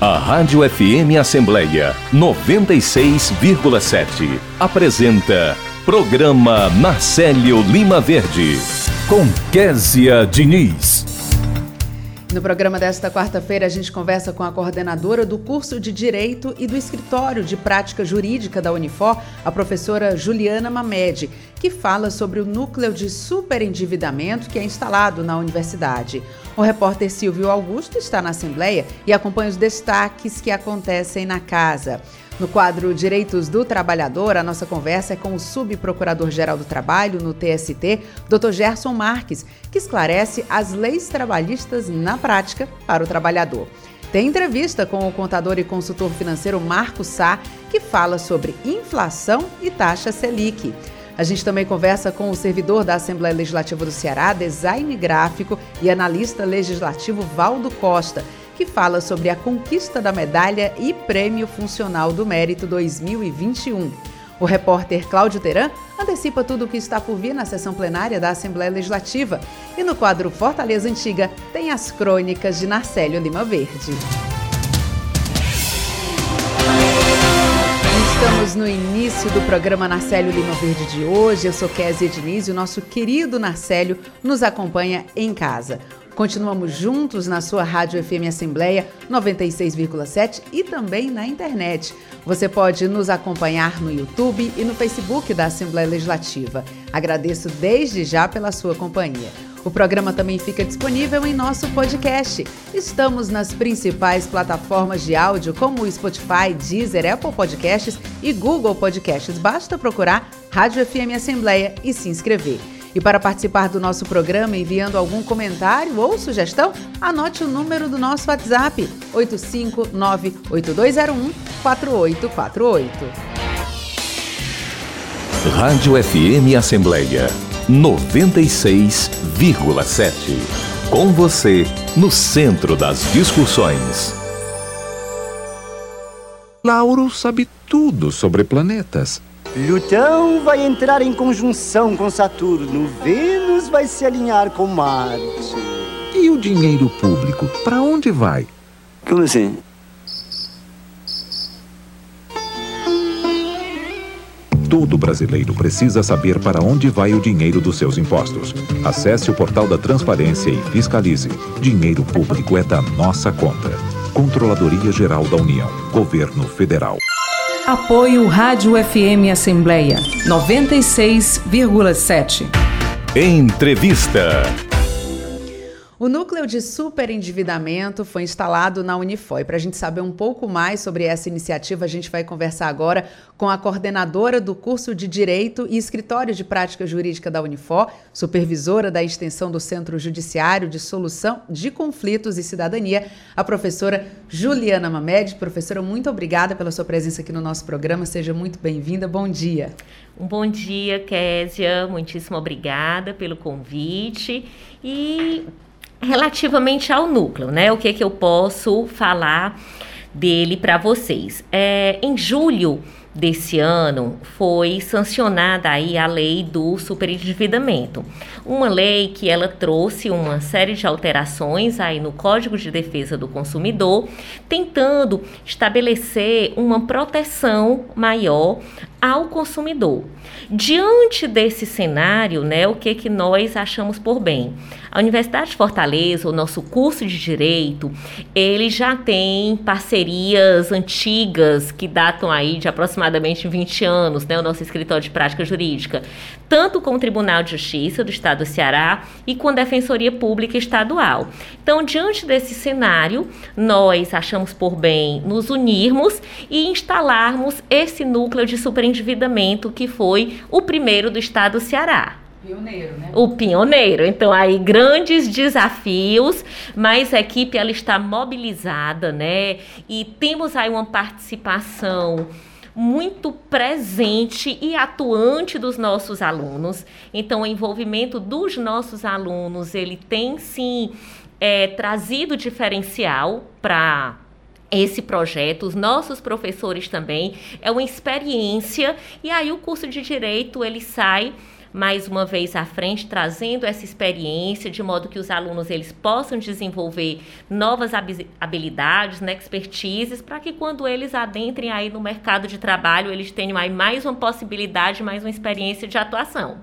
A Rádio FM Assembleia 96,7 apresenta Programa Marcelo Lima Verde com Késia Diniz. No programa desta quarta-feira, a gente conversa com a coordenadora do curso de Direito e do Escritório de Prática Jurídica da Unifor, a professora Juliana Mamed, que fala sobre o núcleo de superendividamento que é instalado na universidade. O repórter Silvio Augusto está na Assembleia e acompanha os destaques que acontecem na casa. No quadro Direitos do Trabalhador, a nossa conversa é com o subprocurador-geral do Trabalho no TST, Dr. Gerson Marques, que esclarece as leis trabalhistas na prática para o trabalhador. Tem entrevista com o contador e consultor financeiro Marco Sá, que fala sobre inflação e taxa Selic. A gente também conversa com o servidor da Assembleia Legislativa do Ceará, design gráfico e analista legislativo Valdo Costa, que fala sobre a conquista da medalha e prêmio funcional do mérito 2021. O repórter Cláudio Teran antecipa tudo o que está por vir na sessão plenária da Assembleia Legislativa. E no quadro Fortaleza Antiga tem as crônicas de Narcélio Lima Verde. Estamos no início do programa Narcélio Lima Verde de hoje. Eu sou Kézia Diniz e o nosso querido Narcélio nos acompanha em casa. Continuamos juntos na sua Rádio FM Assembleia 96,7 e também na internet. Você pode nos acompanhar no YouTube e no Facebook da Assembleia Legislativa. Agradeço desde já pela sua companhia. O programa também fica disponível em nosso podcast. Estamos nas principais plataformas de áudio como o Spotify, Deezer, Apple Podcasts e Google Podcasts. Basta procurar Rádio FM Assembleia e se inscrever. E para participar do nosso programa enviando algum comentário ou sugestão, anote o número do nosso WhatsApp: 859-8201-4848. Rádio FM Assembleia 96,7. Com você, no centro das discussões. Lauro sabe tudo sobre planetas Plutão vai entrar em conjunção com Saturno, Vênus vai se alinhar com Marte. E o dinheiro público, para onde vai? Como assim? Todo brasileiro precisa saber para onde vai o dinheiro dos seus impostos. Acesse o portal da Transparência e fiscalize. Dinheiro público é da nossa conta. Controladoria Geral da União. Governo Federal. Apoio Rádio FM Assembleia 96,7. Entrevista. O núcleo de superendividamento foi instalado na Unifor. Para a gente saber um pouco mais sobre essa iniciativa, a gente vai conversar agora com a coordenadora do curso de Direito e Escritório de Prática Jurídica da Unifor, supervisora da extensão do Centro Judiciário de Solução de Conflitos e Cidadania, a professora Juliana Mamed. Professora, muito obrigada pela sua presença aqui no nosso programa. Seja muito bem-vinda. Bom dia. Um bom dia, Késia. Muitíssimo obrigada pelo convite. E relativamente ao núcleo, né? O que, que eu posso falar dele para vocês? É, em julho desse ano foi sancionada aí a lei do superendividamento. Uma lei que ela trouxe uma série de alterações aí no Código de Defesa do Consumidor, tentando estabelecer uma proteção maior ao consumidor. Diante desse cenário, né, o que que nós achamos por bem? A Universidade de Fortaleza, o nosso curso de direito, ele já tem parcerias antigas que datam aí de aproximadamente 20 anos, né, o nosso escritório de prática jurídica, tanto com o Tribunal de Justiça do Estado do Ceará e com a Defensoria Pública Estadual. Então, diante desse cenário, nós achamos por bem nos unirmos e instalarmos esse núcleo de superendividamento que foi o primeiro do Estado do Ceará. Pioneiro, né? O pioneiro. Então, aí, grandes desafios, mas a equipe ela está mobilizada, né? E temos aí uma participação muito presente e atuante dos nossos alunos. Então, o envolvimento dos nossos alunos, ele tem sim é, trazido diferencial para esse projeto, os nossos professores também, é uma experiência, e aí o curso de Direito, ele sai mais uma vez à frente, trazendo essa experiência, de modo que os alunos eles possam desenvolver novas habilidades, né, expertises, para que quando eles adentrem aí no mercado de trabalho, eles tenham aí mais uma possibilidade, mais uma experiência de atuação.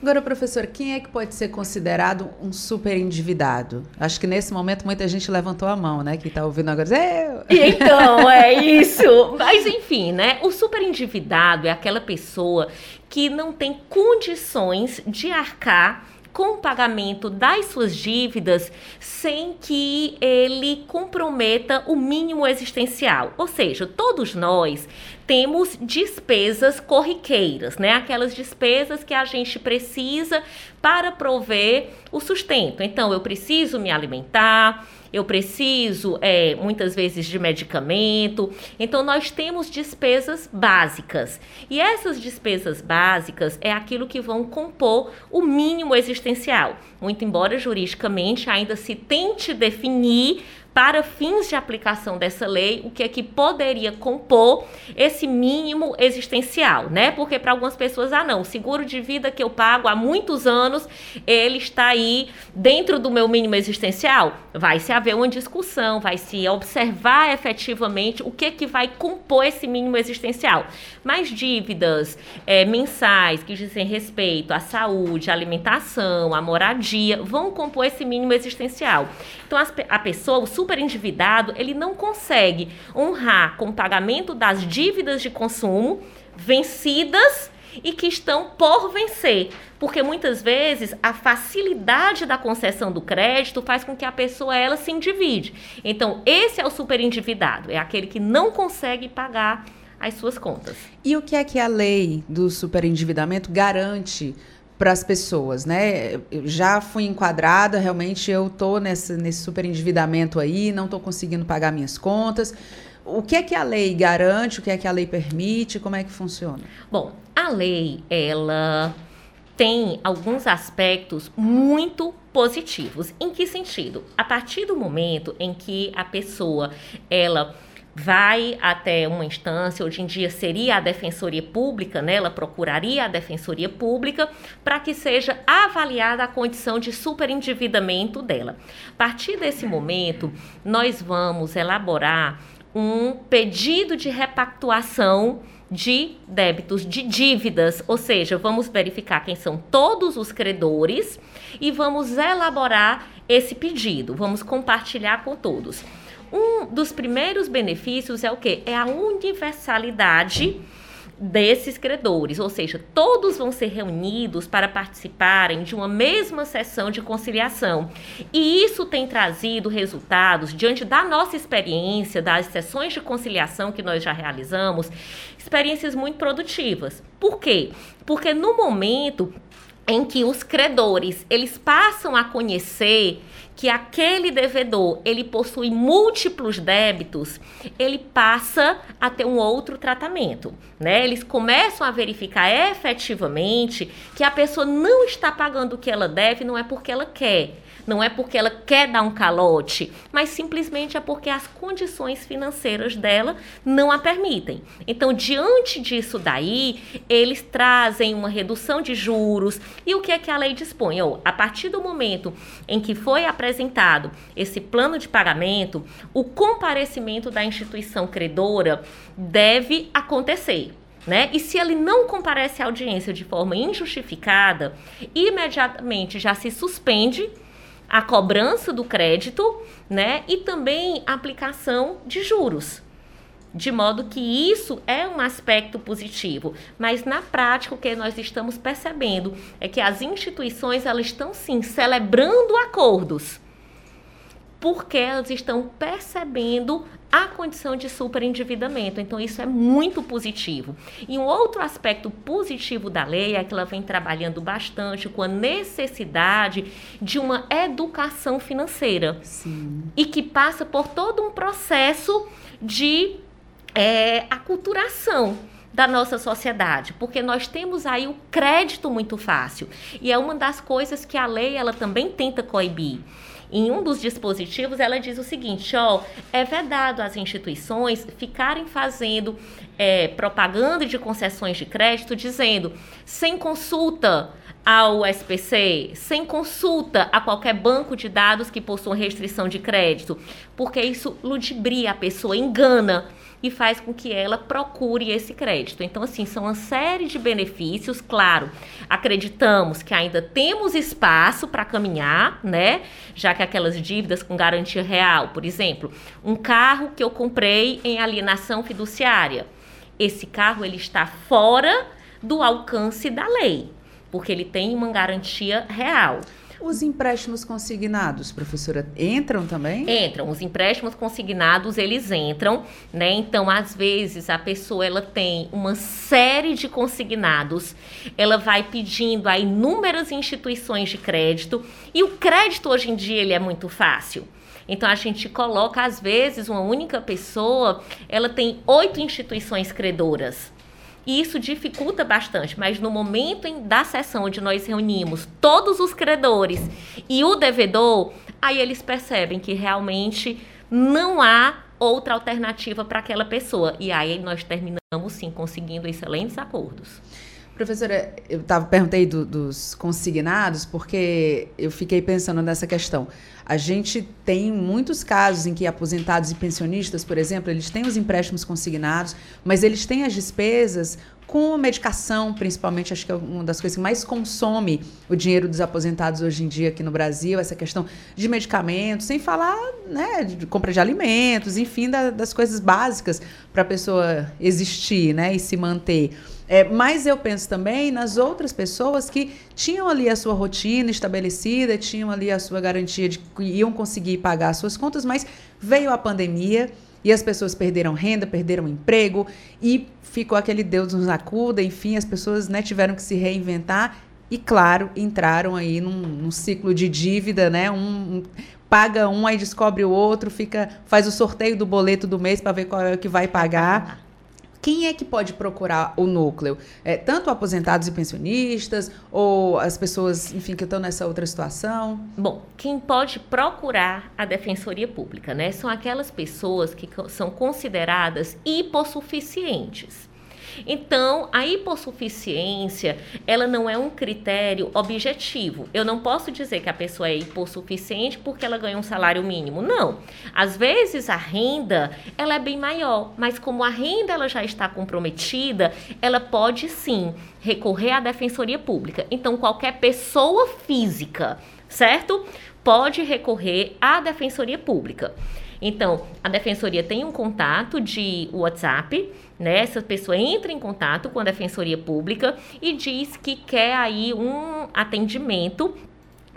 Agora, professor, quem é que pode ser considerado um super endividado? Acho que nesse momento muita gente levantou a mão, né? Que está ouvindo agora. Eu. Então, é isso. Mas enfim, né? O super endividado é aquela pessoa que não tem condições de arcar com o pagamento das suas dívidas sem que ele comprometa o mínimo existencial. Ou seja, todos nós temos despesas corriqueiras, né? Aquelas despesas que a gente precisa para prover o sustento. Então, eu preciso me alimentar, eu preciso é, muitas vezes de medicamento. Então, nós temos despesas básicas. E essas despesas básicas é aquilo que vão compor o mínimo existencial. Muito embora juridicamente ainda se tente definir para fins de aplicação dessa lei, o que é que poderia compor esse mínimo existencial, né? Porque para algumas pessoas, ah, não, o seguro de vida que eu pago há muitos anos, ele está aí dentro do meu mínimo existencial. Vai se haver uma discussão, vai se observar efetivamente o que é que vai compor esse mínimo existencial. Mas dívidas é, mensais que dizem respeito à saúde, à alimentação, à moradia, vão compor esse mínimo existencial. Então, a pessoa, o super endividado, ele não consegue honrar com o pagamento das dívidas de consumo vencidas e que estão por vencer. Porque muitas vezes a facilidade da concessão do crédito faz com que a pessoa ela se endivide. Então, esse é o super endividado, é aquele que não consegue pagar as suas contas. E o que é que a lei do superendividamento garante para as pessoas, né? Eu já fui enquadrada, realmente eu tô nesse, nesse super endividamento aí, não estou conseguindo pagar minhas contas. O que é que a lei garante? O que é que a lei permite? Como é que funciona? Bom, a lei ela tem alguns aspectos muito positivos. Em que sentido? A partir do momento em que a pessoa ela vai até uma instância, hoje em dia seria a Defensoria Pública, né? ela procuraria a Defensoria Pública para que seja avaliada a condição de superendividamento dela. A partir desse momento, nós vamos elaborar um pedido de repactuação de débitos, de dívidas, ou seja, vamos verificar quem são todos os credores e vamos elaborar esse pedido, vamos compartilhar com todos. Um dos primeiros benefícios é o que? É a universalidade desses credores, ou seja, todos vão ser reunidos para participarem de uma mesma sessão de conciliação. E isso tem trazido resultados diante da nossa experiência das sessões de conciliação que nós já realizamos, experiências muito produtivas. Por quê? Porque no momento em que os credores, eles passam a conhecer que aquele devedor ele possui múltiplos débitos, ele passa a ter um outro tratamento, né? Eles começam a verificar efetivamente que a pessoa não está pagando o que ela deve, não é porque ela quer, não é porque ela quer dar um calote, mas simplesmente é porque as condições financeiras dela não a permitem. Então, diante disso daí, eles trazem uma redução de juros. E o que é que a lei dispõe? Oh, a partir do momento em que foi apresentado esse plano de pagamento, o comparecimento da instituição credora deve acontecer. Né? E se ele não comparece à audiência de forma injustificada, imediatamente já se suspende a cobrança do crédito, né? E também a aplicação de juros. De modo que isso é um aspecto positivo, mas na prática o que nós estamos percebendo é que as instituições elas estão sim celebrando acordos, porque elas estão percebendo a condição de superendividamento. Então, isso é muito positivo. E um outro aspecto positivo da lei é que ela vem trabalhando bastante com a necessidade de uma educação financeira. Sim. E que passa por todo um processo de é, aculturação da nossa sociedade, porque nós temos aí o crédito muito fácil e é uma das coisas que a lei ela também tenta coibir. Em um dos dispositivos, ela diz o seguinte: ó, é vedado às instituições ficarem fazendo é, propaganda de concessões de crédito, dizendo sem consulta ao SPC sem consulta a qualquer banco de dados que possua restrição de crédito, porque isso ludibria a pessoa, engana e faz com que ela procure esse crédito. Então, assim, são uma série de benefícios, claro. Acreditamos que ainda temos espaço para caminhar, né? Já que aquelas dívidas com garantia real, por exemplo, um carro que eu comprei em alienação fiduciária, esse carro ele está fora do alcance da lei, porque ele tem uma garantia real. Os empréstimos consignados, professora, entram também? Entram. Os empréstimos consignados, eles entram, né? Então, às vezes, a pessoa, ela tem uma série de consignados, ela vai pedindo a inúmeras instituições de crédito, e o crédito, hoje em dia, ele é muito fácil. Então a gente coloca, às vezes, uma única pessoa, ela tem oito instituições credoras. E isso dificulta bastante, mas no momento em, da sessão onde nós reunimos todos os credores e o devedor, aí eles percebem que realmente não há outra alternativa para aquela pessoa. E aí nós terminamos sim conseguindo excelentes acordos. Professora, eu tava, perguntei do, dos consignados porque eu fiquei pensando nessa questão. A gente tem muitos casos em que aposentados e pensionistas, por exemplo, eles têm os empréstimos consignados, mas eles têm as despesas com medicação, principalmente, acho que é uma das coisas que mais consome o dinheiro dos aposentados hoje em dia aqui no Brasil, essa questão de medicamentos, sem falar né, de compra de alimentos, enfim, da, das coisas básicas para a pessoa existir né, e se manter. É, mas eu penso também nas outras pessoas que tinham ali a sua rotina estabelecida, tinham ali a sua garantia de que iam conseguir pagar as suas contas, mas veio a pandemia e as pessoas perderam renda, perderam emprego e ficou aquele Deus nos acuda, enfim, as pessoas né, tiveram que se reinventar e, claro, entraram aí num, num ciclo de dívida, né? Um, um, paga um, aí descobre o outro, fica faz o sorteio do boleto do mês para ver qual é o que vai pagar. Quem é que pode procurar o núcleo? É, tanto aposentados e pensionistas, ou as pessoas, enfim, que estão nessa outra situação? Bom, quem pode procurar a Defensoria Pública, né? São aquelas pessoas que são consideradas hipossuficientes. Então, a hipossuficiência, ela não é um critério objetivo. Eu não posso dizer que a pessoa é hipossuficiente porque ela ganha um salário mínimo. Não. Às vezes a renda, ela é bem maior, mas como a renda ela já está comprometida, ela pode sim recorrer à defensoria pública. Então, qualquer pessoa física, certo? Pode recorrer à defensoria pública. Então, a defensoria tem um contato de WhatsApp, né? Essa pessoa entra em contato com a defensoria pública e diz que quer aí um atendimento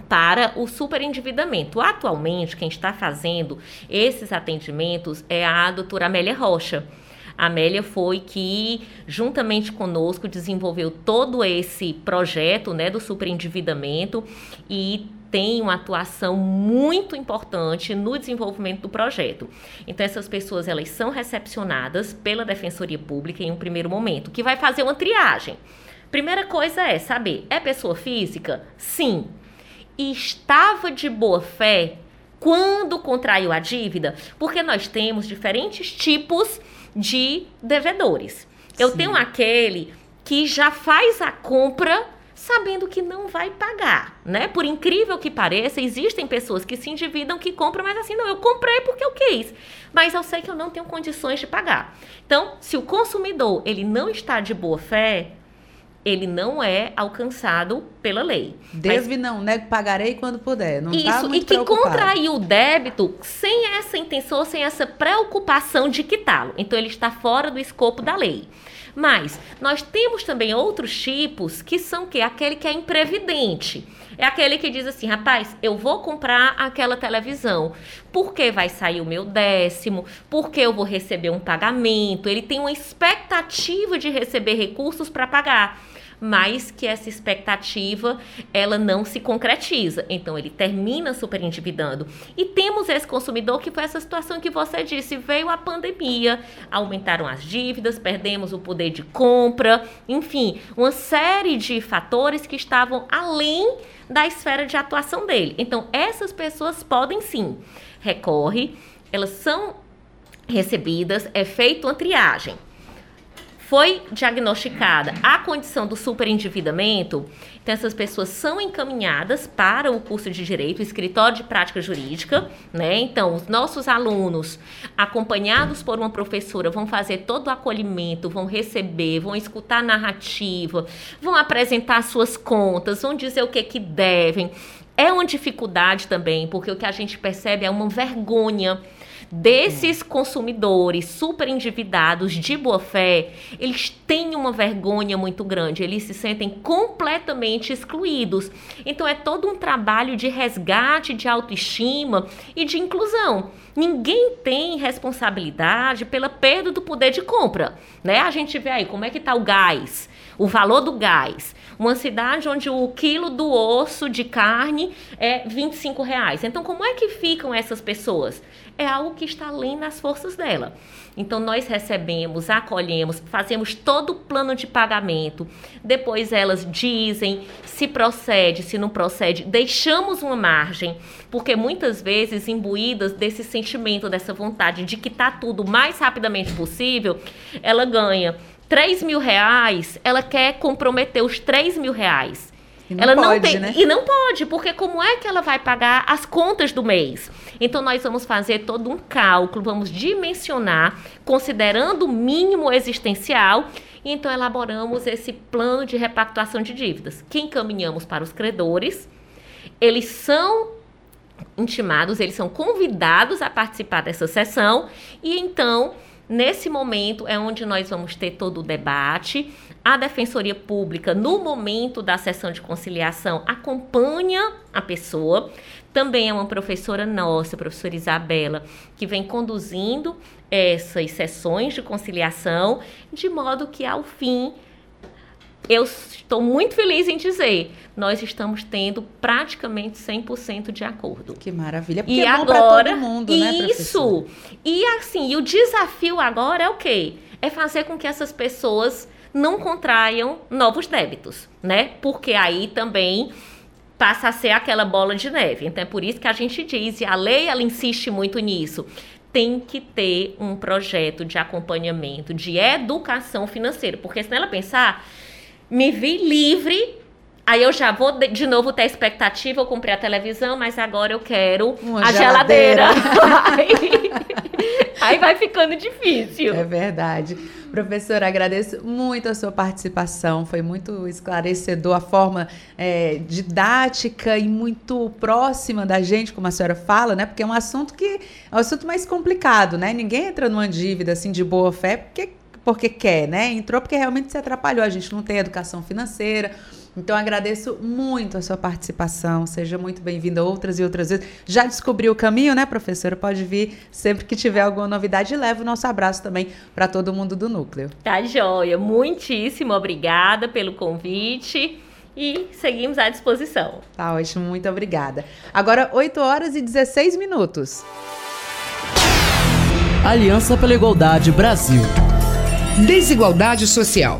para o superendividamento. Atualmente, quem está fazendo esses atendimentos é a doutora Amélia Rocha. A Amélia foi que, juntamente conosco, desenvolveu todo esse projeto né, do superendividamento e tem uma atuação muito importante no desenvolvimento do projeto. Então essas pessoas elas são recepcionadas pela Defensoria Pública em um primeiro momento, que vai fazer uma triagem. Primeira coisa é saber, é pessoa física? Sim. E estava de boa fé quando contraiu a dívida? Porque nós temos diferentes tipos de devedores. Eu Sim. tenho aquele que já faz a compra sabendo que não vai pagar, né? Por incrível que pareça, existem pessoas que se endividam, que compram, mas assim, não, eu comprei porque eu quis, mas eu sei que eu não tenho condições de pagar. Então, se o consumidor, ele não está de boa fé, ele não é alcançado pela lei. Desve não, né? Pagarei quando puder. Não tá isso, tá e que contraiu o débito sem essa intenção, sem essa preocupação de quitá-lo. Então, ele está fora do escopo da lei. Mas nós temos também outros tipos que são que aquele que é imprevidente. É aquele que diz assim, rapaz, eu vou comprar aquela televisão, porque vai sair o meu décimo, porque eu vou receber um pagamento. Ele tem uma expectativa de receber recursos para pagar mas que essa expectativa ela não se concretiza. Então ele termina super endividando. E temos esse consumidor que foi essa situação que você disse, veio a pandemia, aumentaram as dívidas, perdemos o poder de compra, enfim, uma série de fatores que estavam além da esfera de atuação dele. Então essas pessoas podem sim recorre, elas são recebidas, é feita uma triagem foi diagnosticada a condição do superendividamento, então essas pessoas são encaminhadas para o curso de direito, o escritório de prática jurídica, né? Então, os nossos alunos, acompanhados por uma professora, vão fazer todo o acolhimento, vão receber, vão escutar a narrativa, vão apresentar suas contas, vão dizer o que que devem. É uma dificuldade também, porque o que a gente percebe é uma vergonha desses consumidores super endividados de boa fé, eles têm uma vergonha muito grande, eles se sentem completamente excluídos. Então é todo um trabalho de resgate de autoestima e de inclusão. Ninguém tem responsabilidade pela perda do poder de compra, né? A gente vê aí como é que tá o gás, o valor do gás. Uma cidade onde o quilo do osso de carne é 25 reais. Então, como é que ficam essas pessoas? É algo que está além das forças dela. Então, nós recebemos, acolhemos, fazemos todo o plano de pagamento. Depois, elas dizem se procede, se não procede. Deixamos uma margem, porque muitas vezes, imbuídas desse sentimento, dessa vontade de que tá tudo mais rapidamente possível, ela ganha 3 mil reais, ela quer comprometer os 3 mil reais. Não ela pode, não tem né? e não pode, porque como é que ela vai pagar as contas do mês? Então nós vamos fazer todo um cálculo, vamos dimensionar, considerando o mínimo existencial, e então elaboramos esse plano de repactuação de dívidas, que encaminhamos para os credores. Eles são intimados, eles são convidados a participar dessa sessão e então Nesse momento é onde nós vamos ter todo o debate. A Defensoria Pública, no momento da sessão de conciliação, acompanha a pessoa. Também é uma professora nossa, a professora Isabela, que vem conduzindo essas sessões de conciliação, de modo que, ao fim, eu estou muito feliz em dizer, nós estamos tendo praticamente 100% de acordo. Que maravilha, porque E é agora, todo mundo, né, isso. E assim, e o desafio agora é o quê? É fazer com que essas pessoas não contraiam novos débitos, né? Porque aí também passa a ser aquela bola de neve. Então é por isso que a gente diz, e a lei ela insiste muito nisso, tem que ter um projeto de acompanhamento, de educação financeira, porque senão ela pensar, me vi livre, aí eu já vou de, de novo ter expectativa, eu comprei a televisão, mas agora eu quero Uma a geladeira. geladeira. aí, aí vai ficando difícil. É verdade. Professora, agradeço muito a sua participação. Foi muito esclarecedor a forma é, didática e muito próxima da gente, como a senhora fala, né? Porque é um assunto que é um assunto mais complicado, né? Ninguém entra numa dívida assim de boa fé porque, porque quer, né? Entrou porque realmente se atrapalhou. A gente não tem educação financeira. Então agradeço muito a sua participação. Seja muito bem-vinda outras e outras vezes. Já descobriu o caminho, né, professora? Pode vir sempre que tiver alguma novidade e leva o nosso abraço também para todo mundo do núcleo. Tá joia. Muitíssimo obrigada pelo convite e seguimos à disposição. Tá ótimo, muito obrigada. Agora 8 horas e 16 minutos. Aliança pela Igualdade Brasil. Desigualdade social.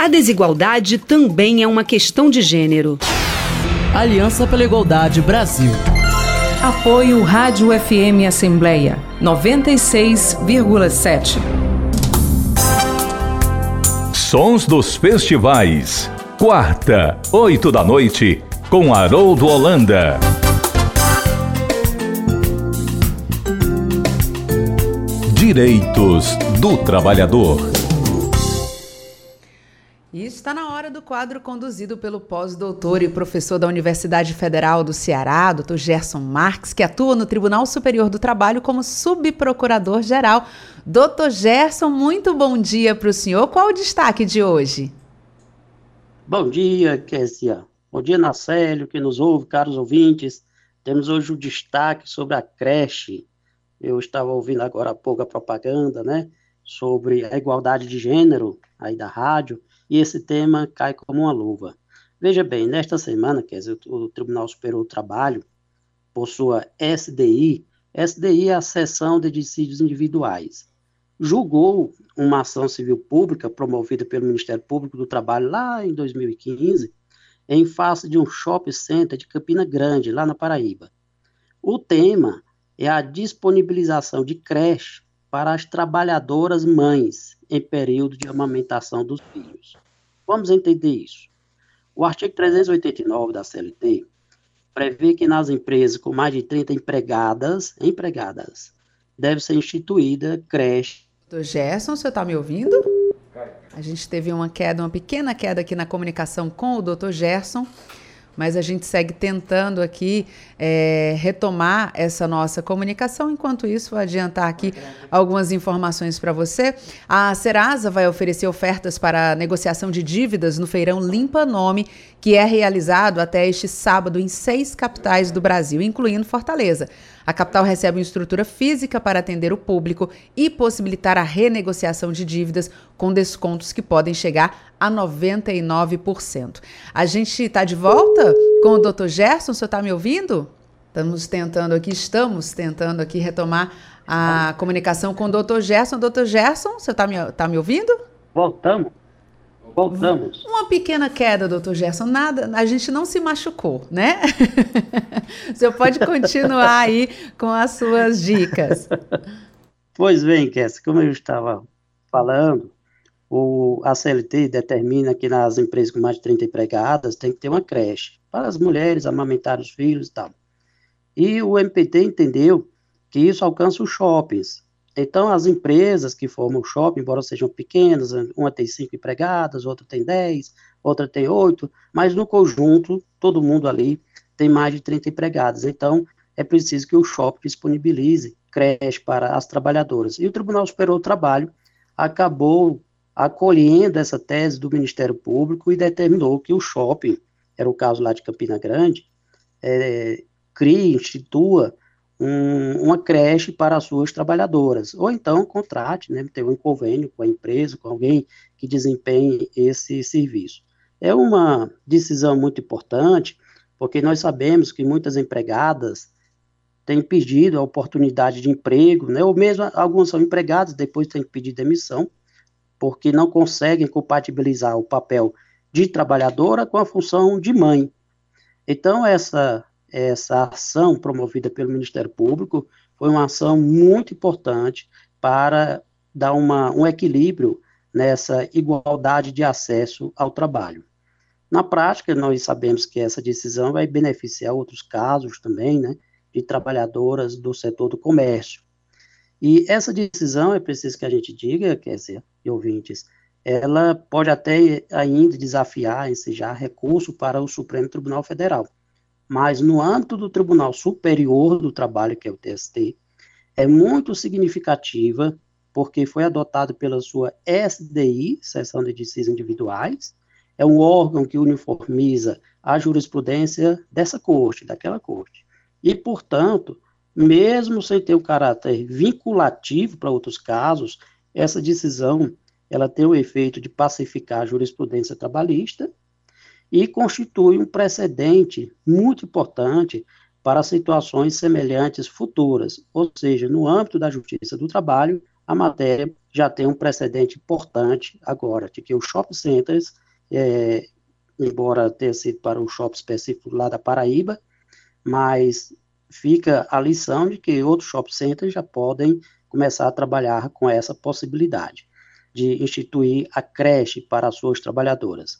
A desigualdade também é uma questão de gênero. Aliança pela Igualdade Brasil. Apoio Rádio FM Assembleia 96,7. Sons dos festivais. Quarta, oito da noite, com Haroldo Holanda. Direitos do Trabalhador. Está na hora do quadro conduzido pelo pós-doutor e professor da Universidade Federal do Ceará, Dr. Gerson Marques, que atua no Tribunal Superior do Trabalho como subprocurador-geral. Dr. Gerson, muito bom dia para o senhor. Qual o destaque de hoje? Bom dia, Késia. Bom dia, Nacélio, que nos ouve, caros ouvintes. Temos hoje o destaque sobre a creche. Eu estava ouvindo agora há pouco a propaganda, né? sobre a igualdade de gênero aí da rádio, e esse tema cai como uma luva. Veja bem, nesta semana, quer dizer, o Tribunal Superior do Trabalho, por sua SDI, SDI é a Seção de Dissídios Individuais, julgou uma ação civil pública promovida pelo Ministério Público do Trabalho lá em 2015, em face de um shopping center de Campina Grande, lá na Paraíba. O tema é a disponibilização de creche para as trabalhadoras mães em período de amamentação dos filhos. Vamos entender isso. O artigo 389 da CLT prevê que nas empresas com mais de 30 empregadas, empregadas, deve ser instituída creche Doutor Gerson, você está me ouvindo? A gente teve uma queda, uma pequena queda aqui na comunicação com o doutor Gerson, mas a gente segue tentando aqui é, retomar essa nossa comunicação. Enquanto isso, vou adiantar aqui algumas informações para você. A Serasa vai oferecer ofertas para negociação de dívidas no feirão Limpa Nome, que é realizado até este sábado em seis capitais do Brasil, incluindo Fortaleza. A capital recebe uma estrutura física para atender o público e possibilitar a renegociação de dívidas com descontos que podem chegar a 99%. A gente está de volta com o Dr. Gerson, o senhor está me ouvindo? Estamos tentando aqui, estamos tentando aqui retomar a comunicação com o Dr. Gerson. Dr. Gerson, você está me, tá me ouvindo? Voltamos. Voltamos. Uma pequena queda, doutor Gerson. Nada, a gente não se machucou, né? o senhor pode continuar aí com as suas dicas. Pois bem, Kess, como eu estava falando, o, a CLT determina que nas empresas com mais de 30 empregadas tem que ter uma creche para as mulheres amamentar os filhos e tal. E o MPT entendeu que isso alcança os shoppings. Então, as empresas que formam o shopping, embora sejam pequenas, uma tem cinco empregadas, outra tem dez, outra tem oito, mas no conjunto, todo mundo ali tem mais de 30 empregadas. Então, é preciso que o shopping disponibilize creche para as trabalhadoras. E o Tribunal Superior do Trabalho acabou acolhendo essa tese do Ministério Público e determinou que o shopping, era o caso lá de Campina Grande, é, crie, institua um, uma creche para as suas trabalhadoras, ou então contrate, né, ter um convênio com a empresa, com alguém que desempenhe esse serviço. É uma decisão muito importante, porque nós sabemos que muitas empregadas têm pedido a oportunidade de emprego, né, ou mesmo algumas são empregadas, depois têm que pedir demissão, porque não conseguem compatibilizar o papel de trabalhadora com a função de mãe. Então, essa essa ação promovida pelo Ministério Público foi uma ação muito importante para dar uma, um equilíbrio nessa igualdade de acesso ao trabalho. Na prática, nós sabemos que essa decisão vai beneficiar outros casos também, né, de trabalhadoras do setor do comércio. E essa decisão, é preciso que a gente diga, quer dizer, ouvintes, ela pode até ainda desafiar, ensejar recurso para o Supremo Tribunal Federal mas no âmbito do Tribunal Superior do Trabalho, que é o TST, é muito significativa, porque foi adotado pela sua SDI, Seção de Decisões Individuais, é um órgão que uniformiza a jurisprudência dessa corte, daquela corte. E, portanto, mesmo sem ter o um caráter vinculativo para outros casos, essa decisão ela tem o efeito de pacificar a jurisprudência trabalhista e constitui um precedente muito importante para situações semelhantes futuras, ou seja, no âmbito da justiça do trabalho, a matéria já tem um precedente importante agora, de que os shopping centers, é, embora tenha sido para um shopping específico lá da Paraíba, mas fica a lição de que outros shopping centers já podem começar a trabalhar com essa possibilidade de instituir a creche para as suas trabalhadoras.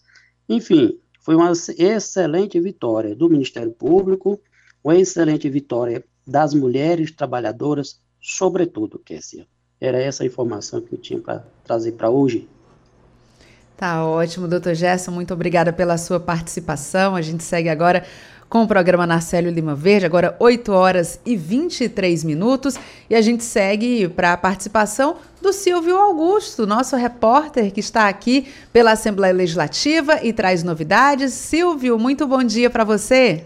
Enfim, foi uma excelente vitória do Ministério Público, uma excelente vitória das mulheres trabalhadoras, sobretudo, Kessia. Era essa a informação que eu tinha para trazer para hoje. Tá ótimo, doutor Gerson, muito obrigada pela sua participação. A gente segue agora com o programa Narcélio Lima Verde, agora 8 horas e 23 minutos. E a gente segue para a participação do Silvio Augusto, nosso repórter que está aqui pela Assembleia Legislativa e traz novidades. Silvio, muito bom dia para você.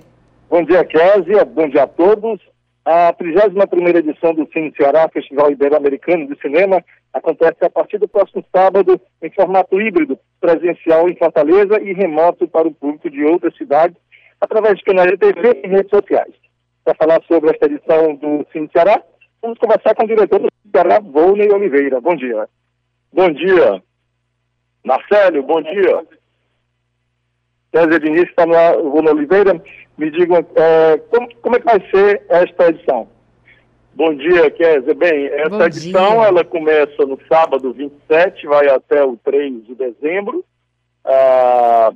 Bom dia, Késia. Bom dia a todos. A 31ª edição do Cine Ceará, Festival Ibero-Americano de Cinema, acontece a partir do próximo sábado em formato híbrido, presencial em Fortaleza e remoto para o público de outras cidades, através de canais de TV e redes sociais. Para falar sobre esta edição do Cine Ceará, vamos conversar com o diretor do Ceará, Volney Oliveira. Bom dia. Bom dia. Marcelo, bom dia. César Diniz está no Volney Oliveira. Me digam é, como, como é que vai ser esta edição? Bom dia, Kézia. Bem, essa Bom edição dia. ela começa no sábado 27, vai até o 3 de dezembro. Ah,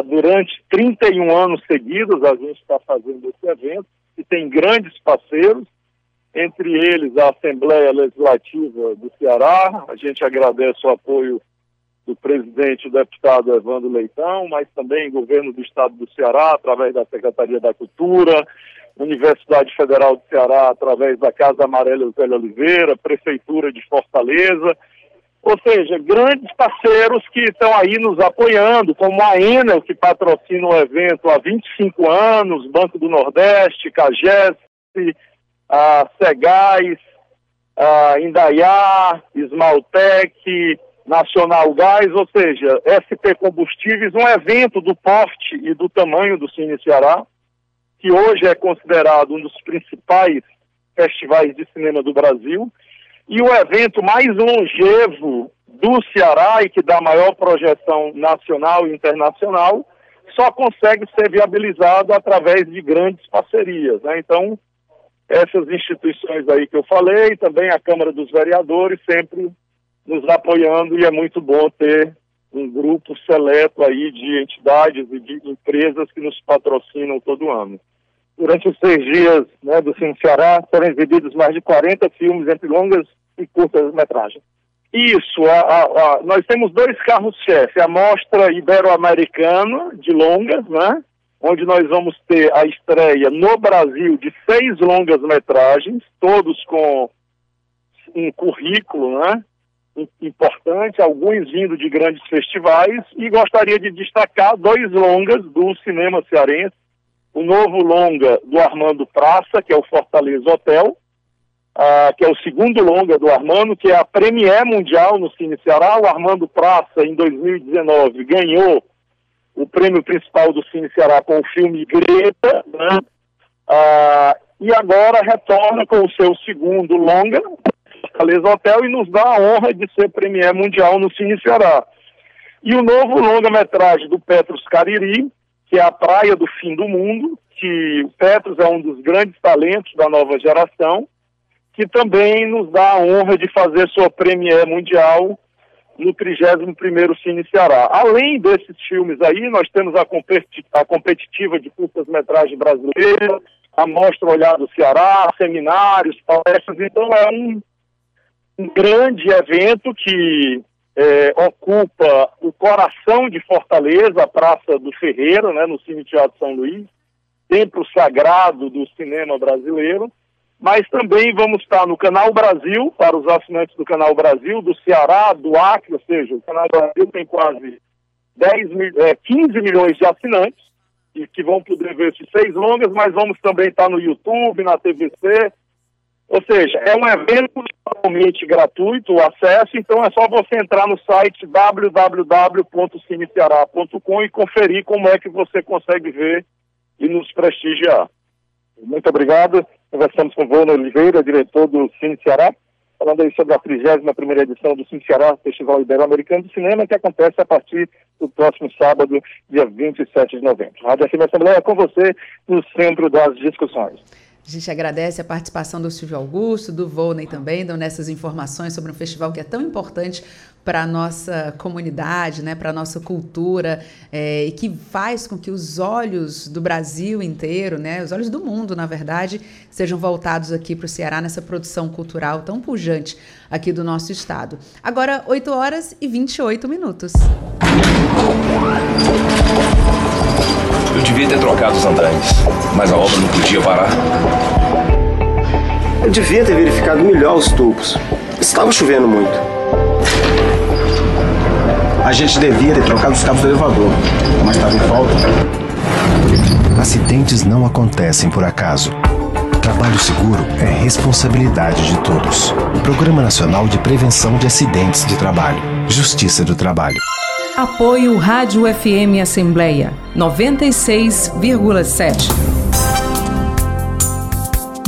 durante 31 anos seguidos a gente está fazendo esse evento e tem grandes parceiros, entre eles a Assembleia Legislativa do Ceará. A gente agradece o apoio do presidente, o deputado Evandro Leitão, mas também o governo do estado do Ceará, através da Secretaria da Cultura, Universidade Federal do Ceará, através da Casa Amarela Zé Oliveira, Prefeitura de Fortaleza, ou seja, grandes parceiros que estão aí nos apoiando, como a Enel, que patrocina o evento há 25 anos, Banco do Nordeste, Cagés, a Segais, a Indaiá, Esmaltec, Nacional Gás, ou seja, SP Combustíveis, um evento do porte e do tamanho do Cine Ceará, que hoje é considerado um dos principais festivais de cinema do Brasil, e o evento mais longevo do Ceará e que dá maior projeção nacional e internacional, só consegue ser viabilizado através de grandes parcerias. Né? Então, essas instituições aí que eu falei, também a Câmara dos Vereadores, sempre nos apoiando, e é muito bom ter um grupo seleto aí de entidades e de empresas que nos patrocinam todo ano durante os seis dias né, do Cine Ceará, foram exibidos mais de 40 filmes entre longas e curtas metragens. Isso, a, a, a, nós temos dois carros-chefe, a Mostra Ibero-Americana de longas, né, onde nós vamos ter a estreia no Brasil de seis longas metragens, todos com um currículo, né, importante, alguns vindo de grandes festivais, e gostaria de destacar dois longas do cinema cearense, o novo longa do Armando Praça, que é o Fortaleza Hotel, uh, que é o segundo longa do Armando, que é a Premier Mundial no Cine Ceará. O Armando Praça, em 2019, ganhou o prêmio principal do Cine Ceará com o filme Greta, né? uh, e agora retorna com o seu segundo longa, Fortaleza Hotel, e nos dá a honra de ser Premier Mundial no Cine Ceará. E o novo longa-metragem do Petros Cariri, que é a praia do fim do mundo, que o Petros é um dos grandes talentos da nova geração, que também nos dá a honra de fazer sua premiere mundial no 31º Cine Ceará. Além desses filmes aí, nós temos a, competi a competitiva de curtas-metragem brasileira, a Mostra Olhar do Ceará, seminários, palestras, então é um, um grande evento que é, ocupa o coração de Fortaleza, a Praça do Ferreira, né, no Cine Teatro São Luís, templo sagrado do cinema brasileiro, mas também vamos estar no Canal Brasil, para os assinantes do Canal Brasil, do Ceará, do Acre, ou seja, o Canal Brasil tem quase 10, é, 15 milhões de assinantes, e que vão poder ver esses seis longas, mas vamos também estar no YouTube, na TVC, ou seja, é um evento totalmente gratuito, o acesso, então é só você entrar no site www.cineceará.com e conferir como é que você consegue ver e nos prestigiar. Muito obrigado. Conversamos com Vona Oliveira, diretor do Cine Ceará, falando aí sobre a 31 edição do Cine Ceará, Festival Ibero-Americano de Cinema, que acontece a partir do próximo sábado, dia 27 de novembro. Rádio FM Assembleia é com você no centro das discussões. A gente agradece a participação do Silvio Augusto, do Volney também, dando essas informações sobre um festival que é tão importante para a nossa comunidade, né, para a nossa cultura, é, e que faz com que os olhos do Brasil inteiro, né, os olhos do mundo, na verdade, sejam voltados aqui para o Ceará nessa produção cultural tão pujante aqui do nosso estado. Agora, 8 horas e 28 minutos. Eu devia ter trocado os andaimes, mas a obra não podia parar. Eu devia ter verificado melhor os tubos. Estava chovendo muito. A gente devia ter trocado os cabos do elevador, mas estava em falta. Acidentes não acontecem por acaso. Trabalho seguro é responsabilidade de todos. Programa Nacional de Prevenção de Acidentes de Trabalho. Justiça do Trabalho. Apoio Rádio FM Assembleia 96,7.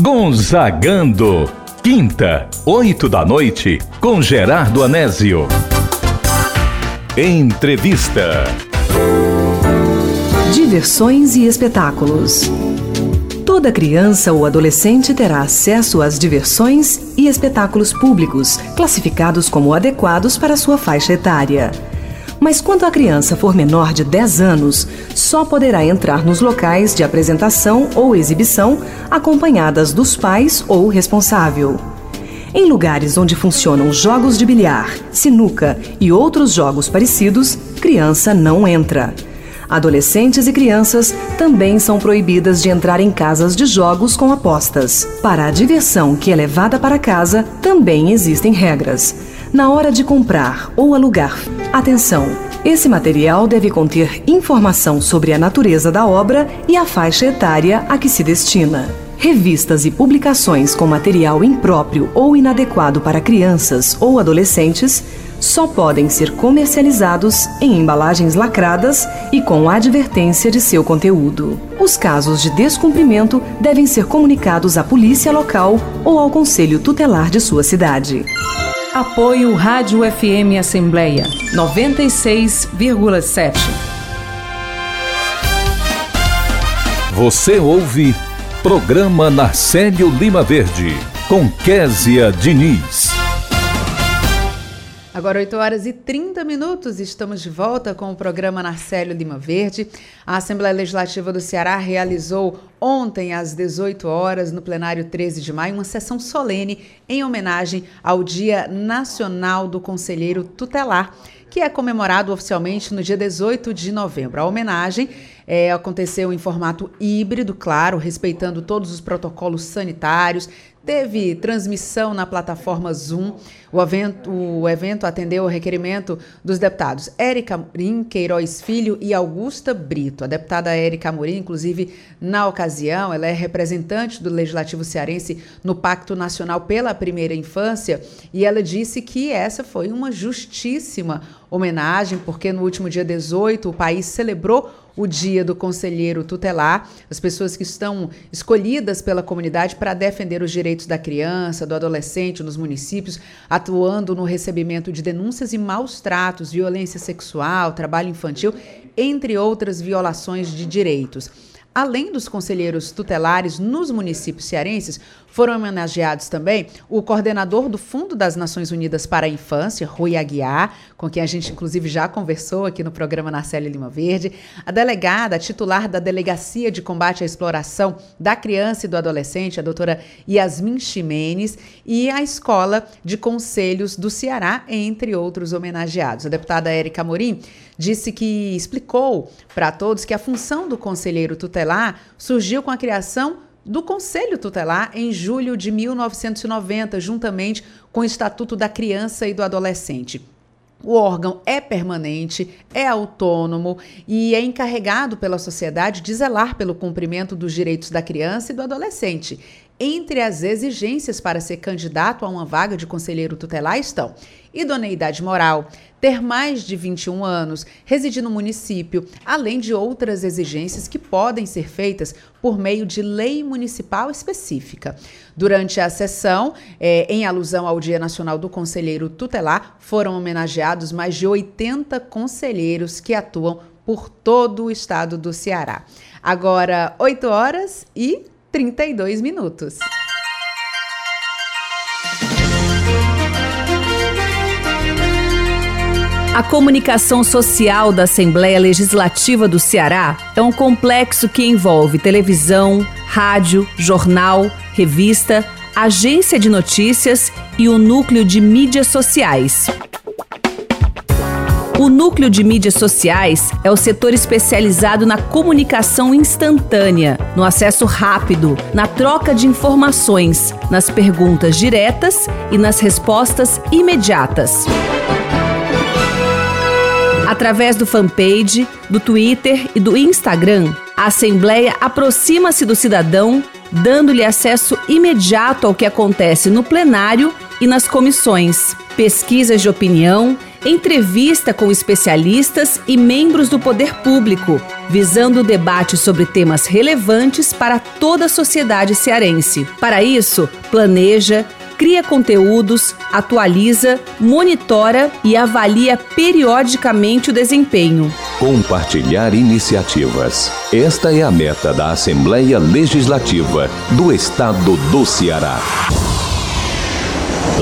Gonzagando. Quinta, oito da noite, com Gerardo Anésio. Entrevista. Diversões e espetáculos. Toda criança ou adolescente terá acesso às diversões e espetáculos públicos, classificados como adequados para sua faixa etária. Mas quando a criança for menor de 10 anos, só poderá entrar nos locais de apresentação ou exibição acompanhadas dos pais ou responsável. Em lugares onde funcionam jogos de bilhar, sinuca e outros jogos parecidos, criança não entra. Adolescentes e crianças também são proibidas de entrar em casas de jogos com apostas. Para a diversão que é levada para casa, também existem regras. Na hora de comprar ou alugar, atenção! Esse material deve conter informação sobre a natureza da obra e a faixa etária a que se destina. Revistas e publicações com material impróprio ou inadequado para crianças ou adolescentes só podem ser comercializados em embalagens lacradas e com advertência de seu conteúdo. Os casos de descumprimento devem ser comunicados à polícia local ou ao conselho tutelar de sua cidade. Apoio Rádio FM Assembleia 96,7. Você ouve Programa Narcélio Lima Verde, com Késia Diniz. Agora 8 horas e 30 minutos, estamos de volta com o programa Narcélio Lima Verde. A Assembleia Legislativa do Ceará realizou ontem às 18 horas, no plenário 13 de maio, uma sessão solene em homenagem ao Dia Nacional do Conselheiro Tutelar, que é comemorado oficialmente no dia 18 de novembro. A homenagem é, aconteceu em formato híbrido, claro, respeitando todos os protocolos sanitários. Teve transmissão na plataforma Zoom. O evento, o evento atendeu o requerimento dos deputados Érica Amorim, Queiroz Filho e Augusta Brito. A deputada Érica Amorim, inclusive, na ocasião, ela é representante do Legislativo Cearense no Pacto Nacional pela Primeira Infância e ela disse que essa foi uma justíssima homenagem, porque no último dia 18 o país celebrou o dia do conselheiro tutelar, as pessoas que estão escolhidas pela comunidade para defender os direitos da criança, do adolescente nos municípios, atuando no recebimento de denúncias e maus tratos, violência sexual, trabalho infantil, entre outras violações de direitos. Além dos conselheiros tutelares nos municípios cearenses, foram homenageados também o coordenador do Fundo das Nações Unidas para a Infância, Rui Aguiar, com quem a gente inclusive já conversou aqui no programa Narcélio Lima Verde, a delegada, titular da Delegacia de Combate à Exploração da Criança e do Adolescente, a doutora Yasmin Ximenes, e a Escola de Conselhos do Ceará, entre outros homenageados. A deputada Érica Morim disse que explicou para todos que a função do conselheiro tutelar surgiu com a criação do Conselho Tutelar em julho de 1990, juntamente com o Estatuto da Criança e do Adolescente. O órgão é permanente, é autônomo e é encarregado pela sociedade de zelar pelo cumprimento dos direitos da criança e do adolescente. Entre as exigências para ser candidato a uma vaga de conselheiro tutelar estão idoneidade moral, ter mais de 21 anos, residir no município, além de outras exigências que podem ser feitas por meio de lei municipal específica. Durante a sessão, é, em alusão ao Dia Nacional do Conselheiro Tutelar, foram homenageados mais de 80 conselheiros que atuam por todo o estado do Ceará. Agora, 8 horas e 32 minutos. A comunicação social da Assembleia Legislativa do Ceará é um complexo que envolve televisão, rádio, jornal, revista, agência de notícias e o núcleo de mídias sociais. O núcleo de mídias sociais é o setor especializado na comunicação instantânea, no acesso rápido, na troca de informações, nas perguntas diretas e nas respostas imediatas. Através do fanpage, do Twitter e do Instagram, a Assembleia aproxima-se do cidadão dando-lhe acesso imediato ao que acontece no plenário e nas comissões, pesquisas de opinião, entrevista com especialistas e membros do poder público, visando o debate sobre temas relevantes para toda a sociedade cearense. Para isso, planeja, cria conteúdos, atualiza, monitora e avalia periodicamente o desempenho. Compartilhar iniciativas. Esta é a meta da Assembleia Legislativa do Estado do Ceará.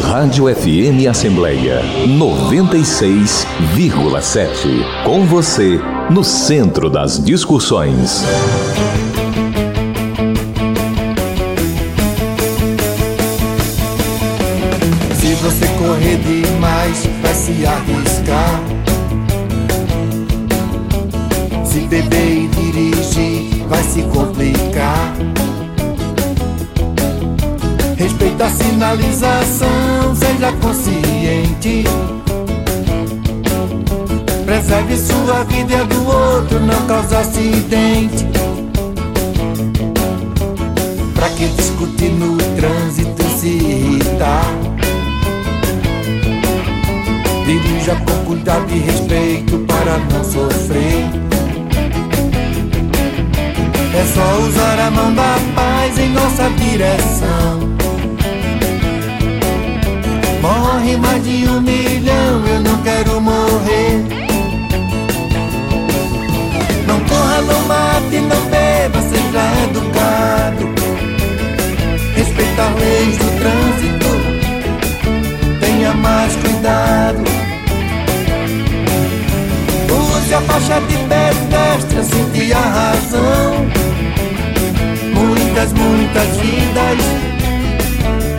Rádio FM Assembleia 96,7. Com você, no centro das discussões. Se você correr demais, vai se arriscar. Se beber e dirigir, vai se complicar. Respeita a sinalização, seja consciente. Preserve sua vida e a do outro, não cause acidente. Pra que discutir no trânsito se irritar? Dirija com cuidado e respeito para não sofrer. É só usar a mão da paz em nossa direção. De um milhão, eu não quero morrer. Não corra, não mate, não beba, seja educado. Respeita as leis do trânsito, tenha mais cuidado. Use a faixa de pedestre, sentir a razão. Muitas, muitas vidas